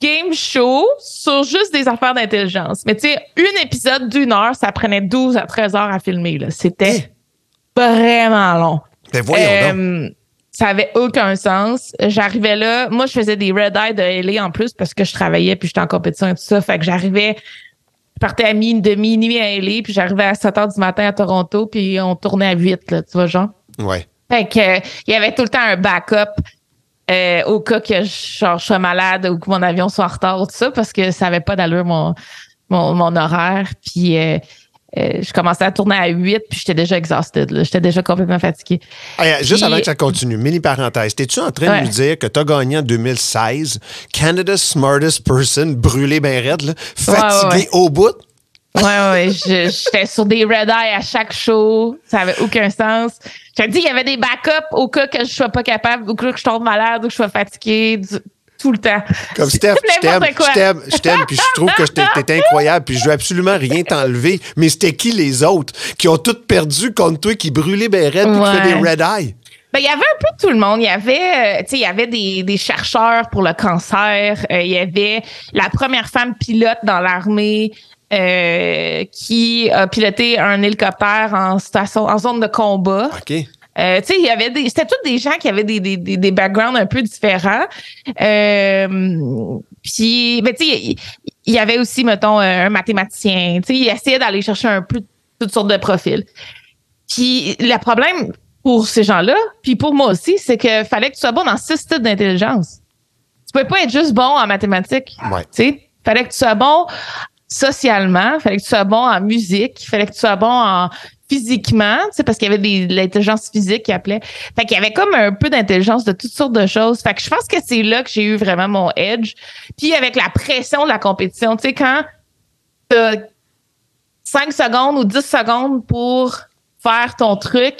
game show sur juste des affaires d'intelligence. Mais tu sais, un épisode d'une heure, ça prenait 12 à 13 heures à filmer. C'était vraiment long. Ben voyons donc. Euh, ça avait aucun sens. J'arrivais là. Moi, je faisais des red eye de LA en plus parce que je travaillais puis j'étais en compétition et tout ça. Fait que j'arrivais, je partais à mi, de minuit à LA puis j'arrivais à 7 heures du matin à Toronto puis on tournait à 8, là, tu vois, genre. Ouais. Fait que, il y avait tout le temps un backup euh, au cas que je, genre, je sois malade ou que mon avion soit en retard, tout ça, parce que ça n'avait pas d'allure mon, mon, mon horaire. Puis euh, euh, je commençais à tourner à 8, puis j'étais déjà exhausted. J'étais déjà complètement fatiguée. Juste Puis- avant que ça continue, mini parenthèse, t'es-tu en train Ouais. de nous dire que t'as gagné en 2016 Canada's Smartest Person, brûlé ben raide, là, fatigué ouais, ouais. au bout? Ouais, ouais, j'étais sur des red eye à chaque show. Ça avait aucun sens. Je te dis, il y avait des backups au cas que je sois pas capable, au cas que je tombe malade ou que je sois fatiguée, du- tout le temps. Comme Steph, je t'aime, je t'aime, je t'aime, puis je trouve que t'es incroyable, puis je veux absolument rien t'enlever. Mais c'était qui les autres qui ont toutes perdu contre toi, qui brûlaient ben raide, puis qui Ouais. fait des red eye? Ben, il y avait un peu tout le monde. Il y avait, euh, tu sais, il y avait des, des chercheurs pour le cancer. Euh, il y avait la première femme pilote dans l'armée euh, qui a piloté un hélicoptère en station, en zone de combat. OK. Euh, tu sais, il y avait des, c'était tous des gens qui avaient des, des, des, backgrounds un peu différents. Euh, puis, ben, tu sais, il il y avait aussi, mettons, un mathématicien. Tu sais, il essayait d'aller chercher un peu toutes sortes de profils. Puis, le problème pour ces gens-là, puis pour moi aussi, c'est que fallait que tu sois bon dans six types d'intelligence. Tu pouvais pas être juste bon en mathématiques. Ouais. Tu sais, fallait que tu sois bon socialement, fallait que tu sois bon en musique, fallait que tu sois bon en physiquement, tu sais, parce qu'il y avait des, de l'intelligence physique qui appelait. Fait qu'il y avait comme un peu d'intelligence de toutes sortes de choses. Fait que je pense que c'est là que j'ai eu vraiment mon edge. Puis avec la pression de la compétition, tu sais, quand t'as 5 secondes ou 10 secondes pour faire ton truc,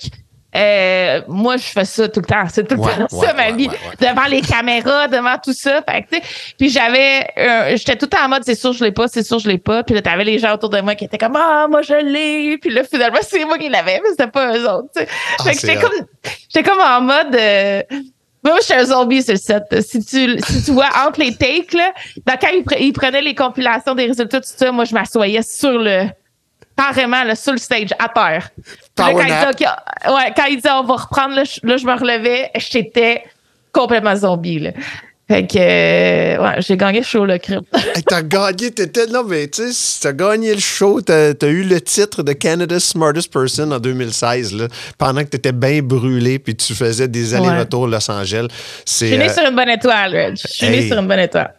euh, moi, je fais ça tout le temps. C'est tout le Ouais, temps ouais, ça, ma ouais, vie. Devant les caméras, devant tout ça. Fait que, puis j'avais, euh, j'étais tout le temps en mode, c'est sûr, je l'ai pas, c'est sûr, je l'ai pas. Puis là, t'avais les gens autour de moi qui étaient comme, ah, moi, je l'ai. Puis là, finalement, c'est moi qui l'avais, mais c'était pas eux autres. Ah, fait que j'étais comme, j'étais comme en mode, euh, moi, j'étais un zombie sur le set. Si tu, si tu vois entre les takes, là, dans- quand ils, pre- ils prenaient les compilations des résultats, tout ça, moi, je m'assoyais sur le, carrément, là, sur le stage, à terre. Là, quand, nap. il disait, OK, ouais, quand il on va reprendre, là, je, là, je me relevais, j'étais complètement zombie, là. Fait que, euh, ouais, j'ai gagné le show, le crime. Hey, t'as gagné, t'étais là, mais tu sais, t'as gagné le show, t'as as eu le titre de Canada's Smartest Person en 2016, là, pendant que t'étais bien brûlé puis tu faisais des Ouais. allers-retours Los Angeles. Je suis née euh, sur une bonne étoile, Reg. Je suis Hey. née sur une bonne étoile.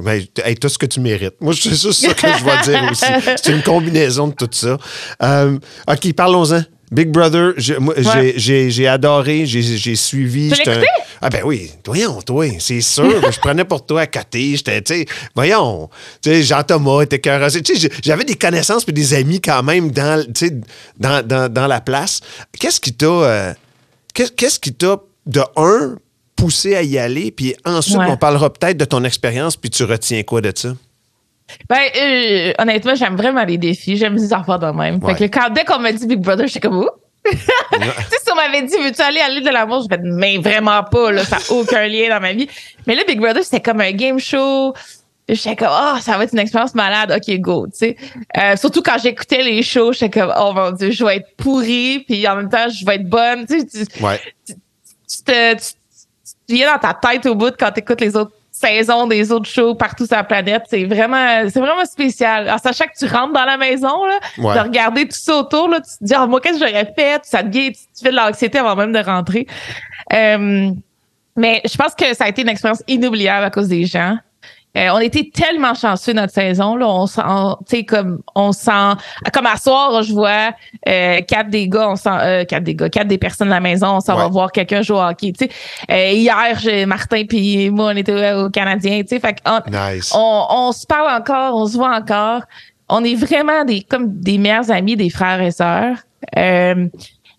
Ben, hey, tout ce que tu mérites. Moi, c'est juste ça que je vais dire aussi. C'est une combinaison de tout ça. Euh, OK, parlons-en. Big Brother, j'ai- Ouais. adoré, j'ai suivi. Tu l'as? Ah ben oui, voyons, toi, c'est sûr. je prenais pour toi à côté. J'étais, tu sais, voyons, tu sais, Jean-Thomas était cœur. Tu sais, j'avais des connaissances et des amis quand même dans, dans, dans, dans la place. Qu'est-ce qui t'a, euh, qu'est- qu'est-ce qui t'a, de un, poussé à y aller, puis ensuite, Ouais. on parlera peut-être de ton expérience, puis tu retiens quoi de ça? Ben, euh, honnêtement, j'aime vraiment les défis. J'aime les affaires de même. Ouais. Fait que quand, dès qu'on m'a dit Big Brother, j'étais comme, tu sais, si on m'avait dit, veux-tu aller à l'île de l'amour? Je fait, mais vraiment pas, là. Ça n'a aucun lien dans ma vie. Mais là, Big Brother, c'était comme un game show. J'étais comme, oh, ça va être une expérience malade. OK, go, tu sais. Euh, surtout quand j'écoutais les shows, j'étais comme, oh mon Dieu, je vais être pourrie, puis en même temps, je vais être bonne. Tu sais, tu- Ouais. tu, te, tu, tu dans ta tête au bout quand tu écoutes les autres saisons des autres shows partout sur la planète. C'est vraiment, c'est vraiment spécial. En sachant que tu rentres dans la maison, là, Ouais. de regarder tout ça autour, là, tu te dis, ah, moi, qu'est-ce que j'aurais fait? Ça te guette, tu fais de l'anxiété avant même de rentrer. Euh, mais je pense que ça a été une expérience inoubliable à cause des gens. Euh, on était tellement chanceux notre saison là, on sent, tu sais comme on sent comme à soir je vois euh, quatre des gars, on sent euh, quatre des gars, quatre des personnes de la maison, on s'en va voir quelqu'un jouer au hockey. Euh, hier, j'ai Martin puis moi on était au Canadien, tu sais, fait Nice. on, on se parle encore, on se voit encore. On est vraiment des comme des meilleurs amis, des frères et sœurs. Euh,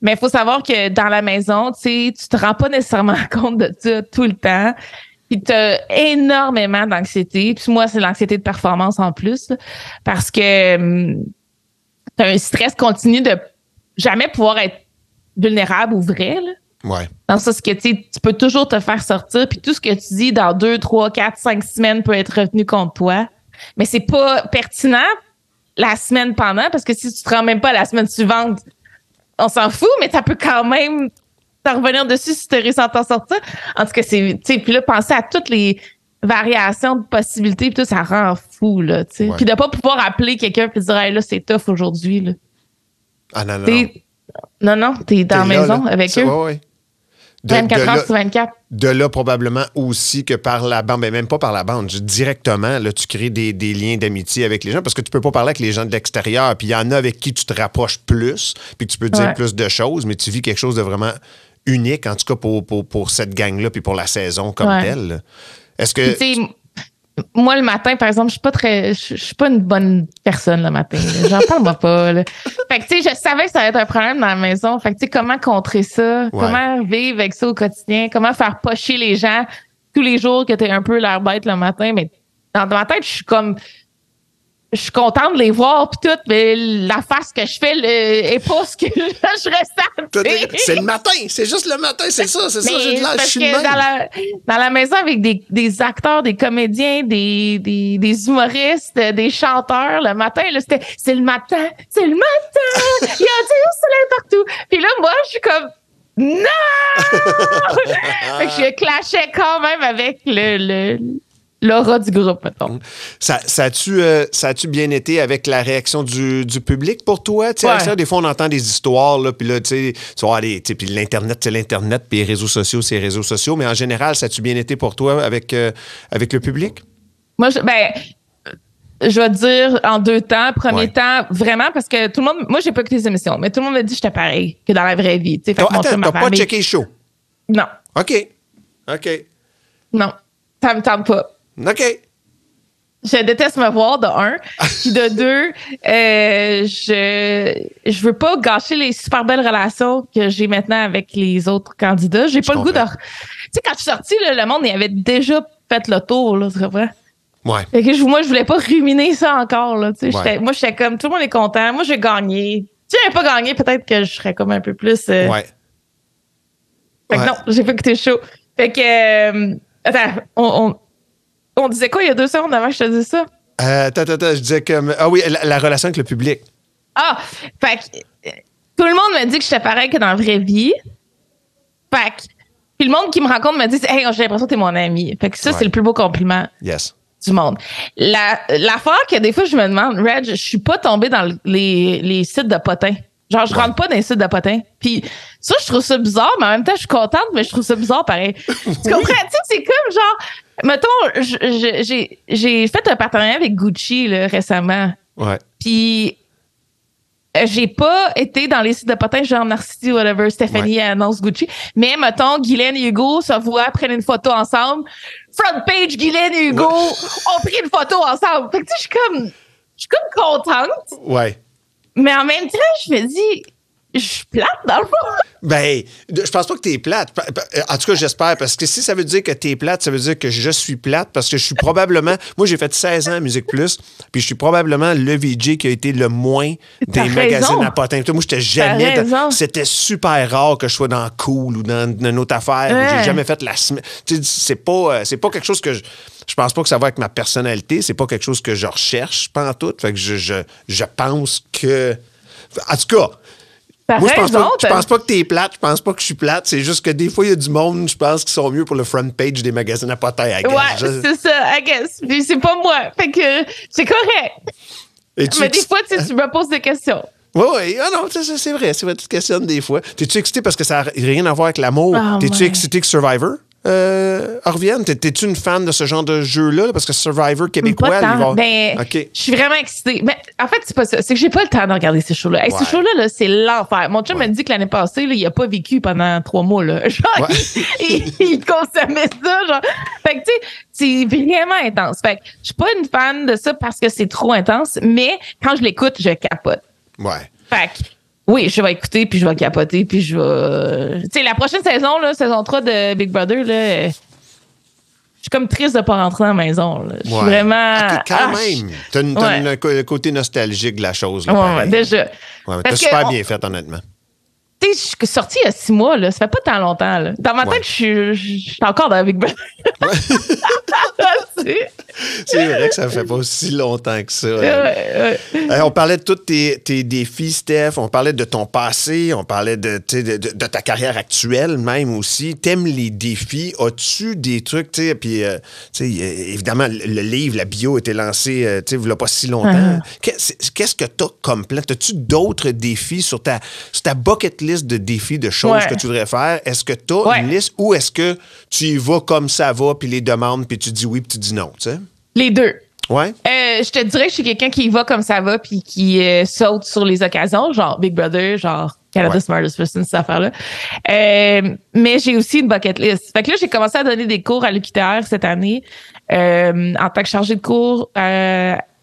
mais il faut savoir que dans la maison, tu sais, tu te rends pas nécessairement compte de ça tout le temps. Puis tu as énormément d'anxiété. Puis moi, c'est l'anxiété de performance en plus. là, parce que tu as un stress continu de jamais pouvoir être vulnérable ou vrai. Là. Ouais. Dans sens que tu peux toujours te faire sortir, puis tout ce que tu dis dans deux, trois, quatre, cinq semaines peut être retenu contre toi. Mais c'est pas pertinent la semaine pendant, parce que si tu te rends même pas la semaine suivante, on s'en fout, mais ça peut quand même t'en revenir dessus si tu réussis à t'en sortir. En tout cas, c'est. Tu sais, puis là, penser à toutes les variations de possibilités, puis tout, ça rend fou, là, tu sais. Puis de pas pouvoir appeler quelqu'un puis dire, hey, là, c'est tough aujourd'hui, là. Ah non, non. non. T'es- Non, non, t'es dans la maison là. avec Ça, eux. ouais, ouais. de, 24 de heures là, sur 24. de là, probablement aussi que par la bande, mais même pas par la bande, directement, là, tu crées des, des liens d'amitié avec les gens parce que tu peux pas parler avec les gens de l'extérieur. Puis il y en a avec qui tu te rapproches plus, puis tu peux dire Ouais. plus de choses, mais tu vis quelque chose de vraiment unique, en tout cas pour, pour, pour cette gang-là, puis pour la saison comme Ouais. telle? Est-ce que. Puis, tu moi, le matin, par exemple, je suis pas très. Je je suis pas une bonne personne le matin. J'en parle pas. là. Fait que, tu sais, je savais que ça allait être un problème dans la maison. Fait que, tu sais, comment contrer ça? Comment vivre avec ça au quotidien? Comment faire pocher les gens tous les jours que t'es un peu l'air bête le matin? Mais dans ma tête, je suis comme. Je suis contente de les voir pis tout, mais la face que je fais le, est pas ce que je ressens. C'est le matin, c'est juste le matin, c'est ça, c'est ça, j'ai de parce suis que dans la, dans la maison avec des, des acteurs, des comédiens, des, des, des humoristes, des chanteurs, le matin, là, c'était c'est le matin, c'est le matin, il y a du soleil partout. Puis là, moi, je suis comme non! fait que je clashais quand même avec le, le, l'aura du groupe, mettons. Ça, ça a-tu euh, ça a-tu bien été avec la réaction du, du public pour toi? Tu sais, Ouais. Alexandre, des fois, on entend des histoires, là, puis là, tu sais, puis l'Internet, c'est l'Internet, puis les réseaux sociaux, c'est les réseaux sociaux, mais en général, ça a-tu bien été pour toi avec, euh, avec le public? Moi, je, ben, je vais te dire en deux temps. Premier Ouais. temps, vraiment, parce que tout le monde, moi, j'ai pas écouté les émissions, mais tout le monde me dit que j'étais pareil que dans la vraie vie. Fait mon attends, ma t'as pas checké le show? Non, OK. OK. non, ça me tente pas. OK. Je déteste me voir, de un. Puis de deux, euh, je je veux pas gâcher les super belles relations que j'ai maintenant avec les autres candidats. J'ai pas le goût de... Tu sais, quand je suis sortie, là, le monde il avait déjà fait le tour, là, tu comprends? Ouais. Fait que je- moi, je voulais pas ruminer ça encore. Là, tu sais. Ouais. Moi, j'étais comme, tout le monde est content. Moi, j'ai gagné. Si j'avais pas gagné, peut-être que je serais comme un peu plus... euh, Ouais. Fait que Ouais. non, j'ai pas écouté show. Fait que... euh, attends, on, on, on disait quoi il y a deux secondes avant que je te dise ça? Euh, attends, attends, je disais que. Ah oui, la, la relation avec le public. Ah! Fait que... euh, Tout le monde me dit que j'étais pareil que dans la vraie vie. Fait que... Puis le monde qui me rencontre me dit « Hey, j'ai l'impression que t'es mon ami. » Fait que ça, Ouais. c'est le plus beau compliment. Yes. du monde. La, l'affaire que des fois, je me demande, Reg, je suis pas tombée dans le- les, les sites de potins. Genre, je rentre pas dans les sites de potins. Puis ça, je trouve ça bizarre, mais en même temps, je suis contente, mais je trouve ça bizarre pareil. Tu comprends? Tu sais, c'est comme genre, mettons, j'ai, fait un partenariat avec Gucci là, récemment. Ouais. Puis euh, j'ai pas été dans les sites de potins, genre Narcity ou whatever, Stéphanie annonce Gucci. Mais mettons, Guylaine et Hugo se voient, prennent une photo ensemble. Front page, Guylaine et Hugo ont pris une photo ensemble. Fait que tu sais, je suis comme, je suis comme contente. Ouais. Mais en même temps, je me dis, je suis plate dans le fond. Ben, je pense pas que t'es plate. En tout cas, j'espère, parce que si ça veut dire que t'es plate, ça veut dire que je suis plate, parce que je suis probablement. Moi, j'ai fait 16 ans à Musique Plus, puis je suis probablement le VJ qui a été le moins des magazines à potins. Moi, j'étais jamais. Dans-. C'était super rare que je sois dans Cool ou dans, dans une autre affaire. J'ai jamais fait la semaine. C'est pas, euh, c'est pas quelque chose que je. Je pense pas que ça va avec ma personnalité. C'est pas quelque chose que je recherche, pas en tout. Fait que je, je, je pense que. En tout cas. Moi, je pense, pas, je pense pas que t'es plate, je pense pas que je suis plate. C'est juste que des fois, il y a du monde, je pense, qui sont mieux pour le front page des magazines à potins. I guess. Ouais, c'est ça, I guess. C'est pas moi. Fait que c'est correct. Et tu Mais des fois, tu me poses des questions. Oui, oui. Ah non, c'est- vrai, c'est vrai, tu te questionnes des fois. T'es-tu excité parce que ça n'a rien à voir avec l'amour? Ah, T'es-tu ouais. excité que Survivor? Euh, T'es-tu une fan de ce genre de jeu-là? Parce que Survivor québécois, ils vont- Ben. Je suis vraiment excitée. Mais en fait, c'est pas ça. C'est que j'ai pas le temps de regarder ces shows-là. Hey, Ouais. Ces shows-là, là, c'est l'enfer. Mon chum m'a dit que l'année passée, là, il a pas vécu pendant trois mois. Là. Genre, Ouais. il, il consommait ça. Genre. Fait que, tu sais, c'est vraiment intense. Fait que je suis pas une fan de ça parce que c'est trop intense, mais quand je l'écoute, je capote. Ouais. Fait que, oui, je vais écouter, puis je vais capoter, puis je vais... Tu sais, la prochaine saison, là, saison 3 de Big Brother, là, euh, je suis comme triste de pas rentrer dans la maison. là. Je suis Ouais. vraiment... Ah, quand même. T'as Ouais. le côté nostalgique de la chose. Là, Ouais, déjà. Ouais, mais T'as super on- bien fait, honnêtement. Tu sais, je suis sortie il y a six mois, là. Ça fait pas tant longtemps, là. Dans ma tête, je suis- je suis encore dans Big Brother. C'est vrai que ça fait pas aussi longtemps que ça. Ouais, ouais. Euh, on parlait de tous tes, tes défis, Steph. On parlait de ton passé. On parlait de, de, de- de ta carrière actuelle même aussi. T'aimes les défis. As-tu des trucs, tu sais, puis, euh, évidemment, le, livre, la bio, a été lancé, euh, tu sais, il y a pas si longtemps. Qu'est-ce qu'est-ce que t'as comme plan? As-tu d'autres défis sur ta, sur ta bucket list de défis, de choses Ouais. que tu voudrais faire? Est-ce que t'as Ouais. une liste ou est-ce que tu y vas comme ça va, puis les demandes, puis tu dis oui, puis tu dis non, tu sais? Les deux. Ouais? Euh, je te dirais que je suis quelqu'un qui y va comme ça va puis qui euh, saute sur les occasions, genre Big Brother, genre Canada Ouais. Smartest Person, cette affaire-là. Euh, mais j'ai aussi une bucket list. Fait que là, j'ai commencé à donner des cours à l'UQTR cette année en tant que chargée de cours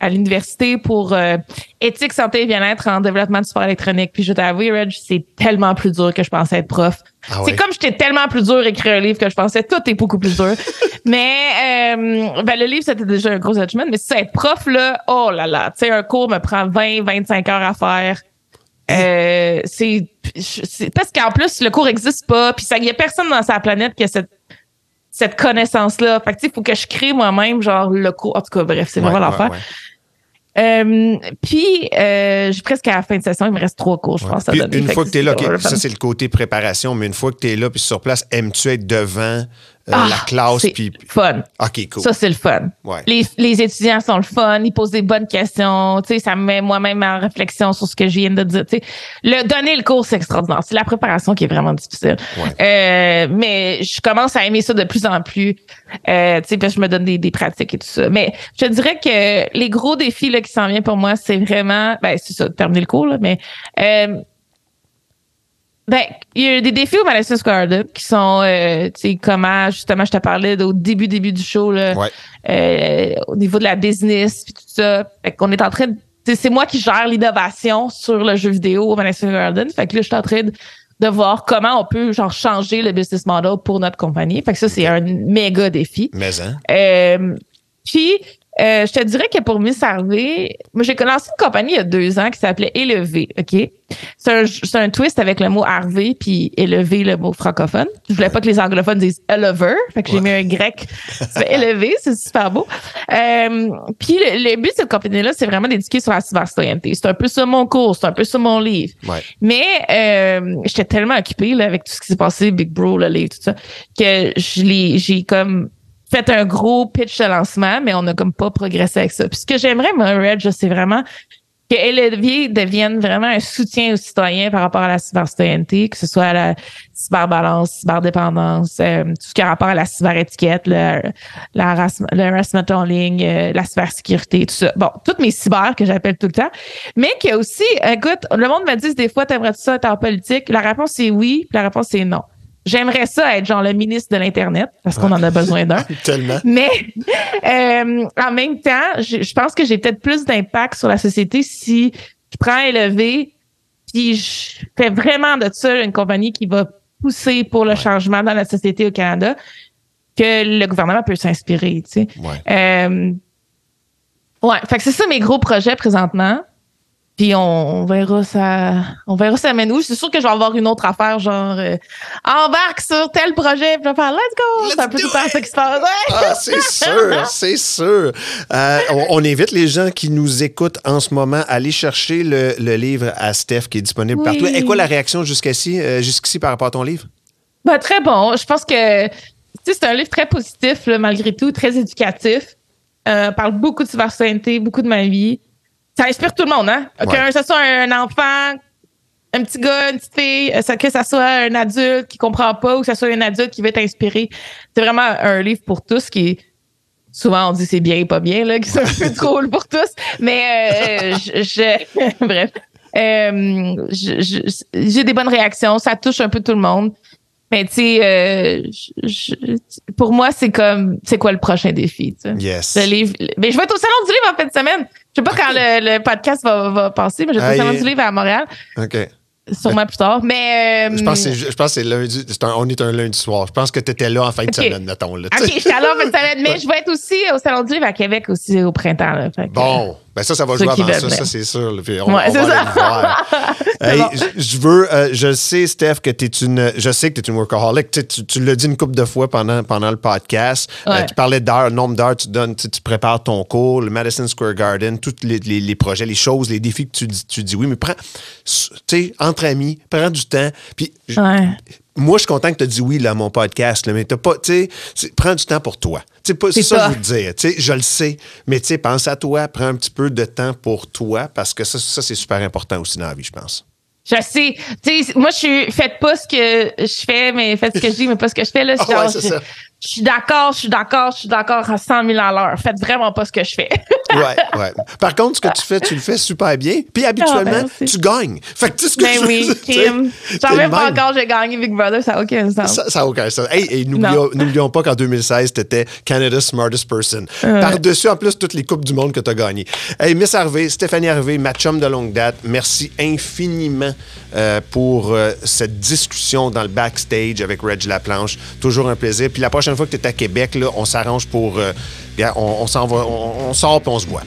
à l'université pour euh, éthique, santé et bien-être en développement du sport électronique. Puis je t'avoue, Reg, c'est tellement plus dur que je pensais être prof. Ah C'est comme j'étais tellement plus dur à écrire un livre que je pensais tout est beaucoup plus dur. mais euh, ben, le livre, c'était déjà un gros judgment. Mais ça, être prof, là, oh là là, tu sais, un cours me prend 20, 25 heures à faire. Euh, c'est parce qu'en plus, le cours n'existe pas. Puis il y a personne dans sa planète qui a cette, cette connaissance-là. Fait que tu sais, il faut que je crée moi-même, genre, le cours. En tout cas, bref, c'est vraiment Ouais, l'enfer. Euh, puis, euh, j'ai presque à la fin de session, il me reste trois cours, je pense, à Puis donner. une fois que tu es là, ça c'est le côté préparation, mais une fois que tu es là, puis sur place, aimes-tu être devant Ah, la classe? c'est Puis... fun. OK, cool. Ça, c'est le fun. Ouais. Les, les étudiants sont le fun, ils posent des bonnes questions, tu sais, ça me met moi-même en réflexion sur ce que je viens de dire. tu sais. Le donner le cours, c'est extraordinaire. C'est la préparation qui est vraiment difficile. Euh, mais je commence à aimer ça de plus en plus. Euh, tu sais, puis je me donne des, des pratiques et tout ça. Mais je te dirais que les gros défis là, qui s'en viennent pour moi, c'est vraiment, ben c'est ça, de terminer le cours, là, mais euh, ben, il y a des défis au Madison Square Garden qui sont, euh, tu sais, comment, justement, je te parlais au début, début du show, là, Ouais. euh, au niveau de la business, puis tout ça. Fait qu'on est en train de, c'est moi qui gère l'innovation sur le jeu vidéo au Madison Square Garden. Fait que là, je suis en train de, de voir comment on peut, genre, changer le business model pour notre compagnie. Fait que ça, c'est un méga défi. Mais, hein? Euh, puis, euh, je te dirais que pour Miss Harvey, moi, j'ai lancé une compagnie il y a deux ans qui s'appelait Élevé, OK? C'est un, c'est un twist avec le mot Harvey puis élevé, le mot francophone. Je voulais pas que les anglophones disent elever, fait que j'ai mis un grec. C'est élevé, c'est super beau. Euh, puis le, le but de cette compagnie-là, c'est vraiment d'éduquer sur la cybercitoyenneté. C'est un peu ça mon cours, c'est un peu ça mon livre. Ouais. Mais euh, j'étais tellement occupée là, avec tout ce qui s'est passé, Big Bro, le livre, tout ça, que je l'ai, j'ai comme fait un gros pitch de lancement, mais on n'a comme pas progressé avec ça. Puis ce que j'aimerais, moi, Reg, c'est vraiment que Élevier devienne vraiment un soutien aux citoyens par rapport à la cybercitoyenneté, que ce soit à la cyberbalance, cyberdépendance, euh, tout ce qui a rapport à la cyberétiquette, le, harassment, le harassment en ligne, euh, la cybersécurité, tout ça. Bon, toutes mes cyber que j'appelle tout le temps. Mais qu'il y a aussi, écoute, le monde me dit des fois, t'aimerais-tu ça être en politique? La réponse c'est oui, puis la réponse c'est non. J'aimerais ça être genre le ministre de l'Internet, parce qu'on en a besoin d'un. Tellement. Mais euh, en même temps, je, je pense que j'ai peut-être plus d'impact sur la société si je prends élevé, puis je fais vraiment de ça une compagnie qui va pousser pour le changement dans la société au Canada, que le gouvernement peut s'inspirer, tu sais. Ouais. Euh, ouais, fait que c'est ça mes gros projets présentement. Puis on, on verra ça, on verra ça mène où. C'est sûr que je vais avoir une autre affaire, genre euh, embarque sur tel projet, puis je vais faire let's go. Let's C'est un peu tout ça qui se passe. Ah, c'est sûr, c'est sûr. Euh, on, on invite les gens qui nous écoutent en ce moment à aller chercher le, le livre à Steph qui est disponible Oui. partout. Et quoi la réaction jusqu'ici, euh, jusqu'ici par rapport à ton livre? Ben, très bon. Je pense que c'est un livre très positif, là, malgré tout, très éducatif. Parle beaucoup de cybersécurité, beaucoup de ma vie. Ça inspire tout le monde, hein? Ouais. Que ce soit un enfant, un petit gars, une petite fille, euh, que ça soit un adulte qui comprend pas ou que ça soit un adulte qui veut t'inspirer. C'est vraiment un livre pour tous qui est souvent on dit c'est bien et pas bien, là, qui c'est un peu drôle pour tous. Mais euh, je, je- bref. Euh, j'ai des bonnes réactions, ça touche un peu tout le monde. Mais tu sais, euh, pour moi, c'est comme, c'est quoi le prochain défi? tu sais? Yes. Le livre, mais je vais être au Salon du Livre en fin de semaine. Je sais pas quand le, le podcast va, va passer, mais je vais être Aïe. au Salon du Livre à Montréal, OK. sûrement plus tard. Mais euh, Je pense que c'est, lundi. c'est un- on est un lundi soir. Je pense que tu étais là en fin de OK. semaine, mettons. Là, Ok, je suis allée en fin de semaine, mais je vais être aussi au Salon du Livre à Québec aussi au printemps. Là, Fait Bon, Ben ça, ça va Ceux jouer avant ça, ça c'est sûr. Puis on, Ouais, on c'est va ça. aller voir. C'est Hey, bon. je- veux, euh, je sais, Steph, que tu es une, je sais que tu es une workaholic. Tu, tu- tu l'as dit une couple de fois pendant, pendant le podcast. Euh, tu parlais d'heures, nombre d'heures, tu donnes, tu, tu prépares ton cours, le Madison Square Garden, tous les, les- les projets, les choses, les défis que tu, dis- tu dis oui, mais prends, tu sais, entre amis, prends du temps. Puis Ouais. Moi, je suis content que tu as dit oui là, à mon podcast, là, mais t'as pas, tu prends du temps pour toi. C'est ça que je veux te dire. Je le sais, mais tu sais, pense à toi, prends un petit peu de temps pour toi, parce que ça, ça c'est super important aussi dans la vie, je pense. Je sais. Tu sais, moi, je suis. Faites pas ce que je fais, mais faites ce que je dis, mais pas ce que je fais. Là, C'est genre, ouais, c'est je, ça. Je suis d'accord, je suis d'accord, je suis d'accord à 100 000 à l'heure. Faites vraiment pas ce que je fais. Ouais, ouais. Par contre, ce que tu fais, tu le fais super bien. Puis habituellement, ben, merci. tu gagnes. Fait que tu sais ce que Mais je oui, Kim. J'en même pas encore, j'ai gagné Big Brother, ça n'a aucun sens. Ça, n'a aucun sens. Hey, et n'oublions, pas qu'en 2016, tu étais Canada's Smartest Person. Par-dessus, en plus, toutes les Coupes du Monde que tu as gagnées. Hey, Miss Harvey, Stéphanie Harvey, ma chum de longue date, merci infiniment euh, pour euh, cette discussion dans le backstage avec Reg Laplanche. Toujours un plaisir. Puis la prochaine fois que tu es à Québec, là, on s'arrange pour. euh, on, on s'en va, on, on sort puis on se voit.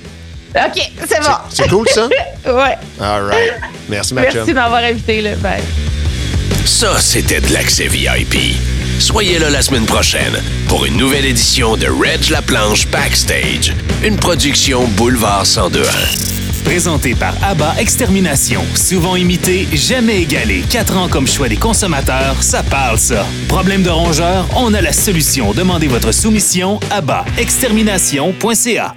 OK, c'est bon. C'est cool, ça? Ouais. All right. Merci, ma Merci de m'avoir invité. Là. Bye. Ça, c'était de l'accès VIP. Soyez là la semaine prochaine pour une nouvelle édition de Reg la planche Backstage, une production Boulevard 1021. Présenté par ABBA Extermination. Souvent imité, jamais égalé. Quatre ans comme choix des consommateurs, ça parle ça. Problème de rongeur, on a la solution. Demandez votre soumission à extermination.ca.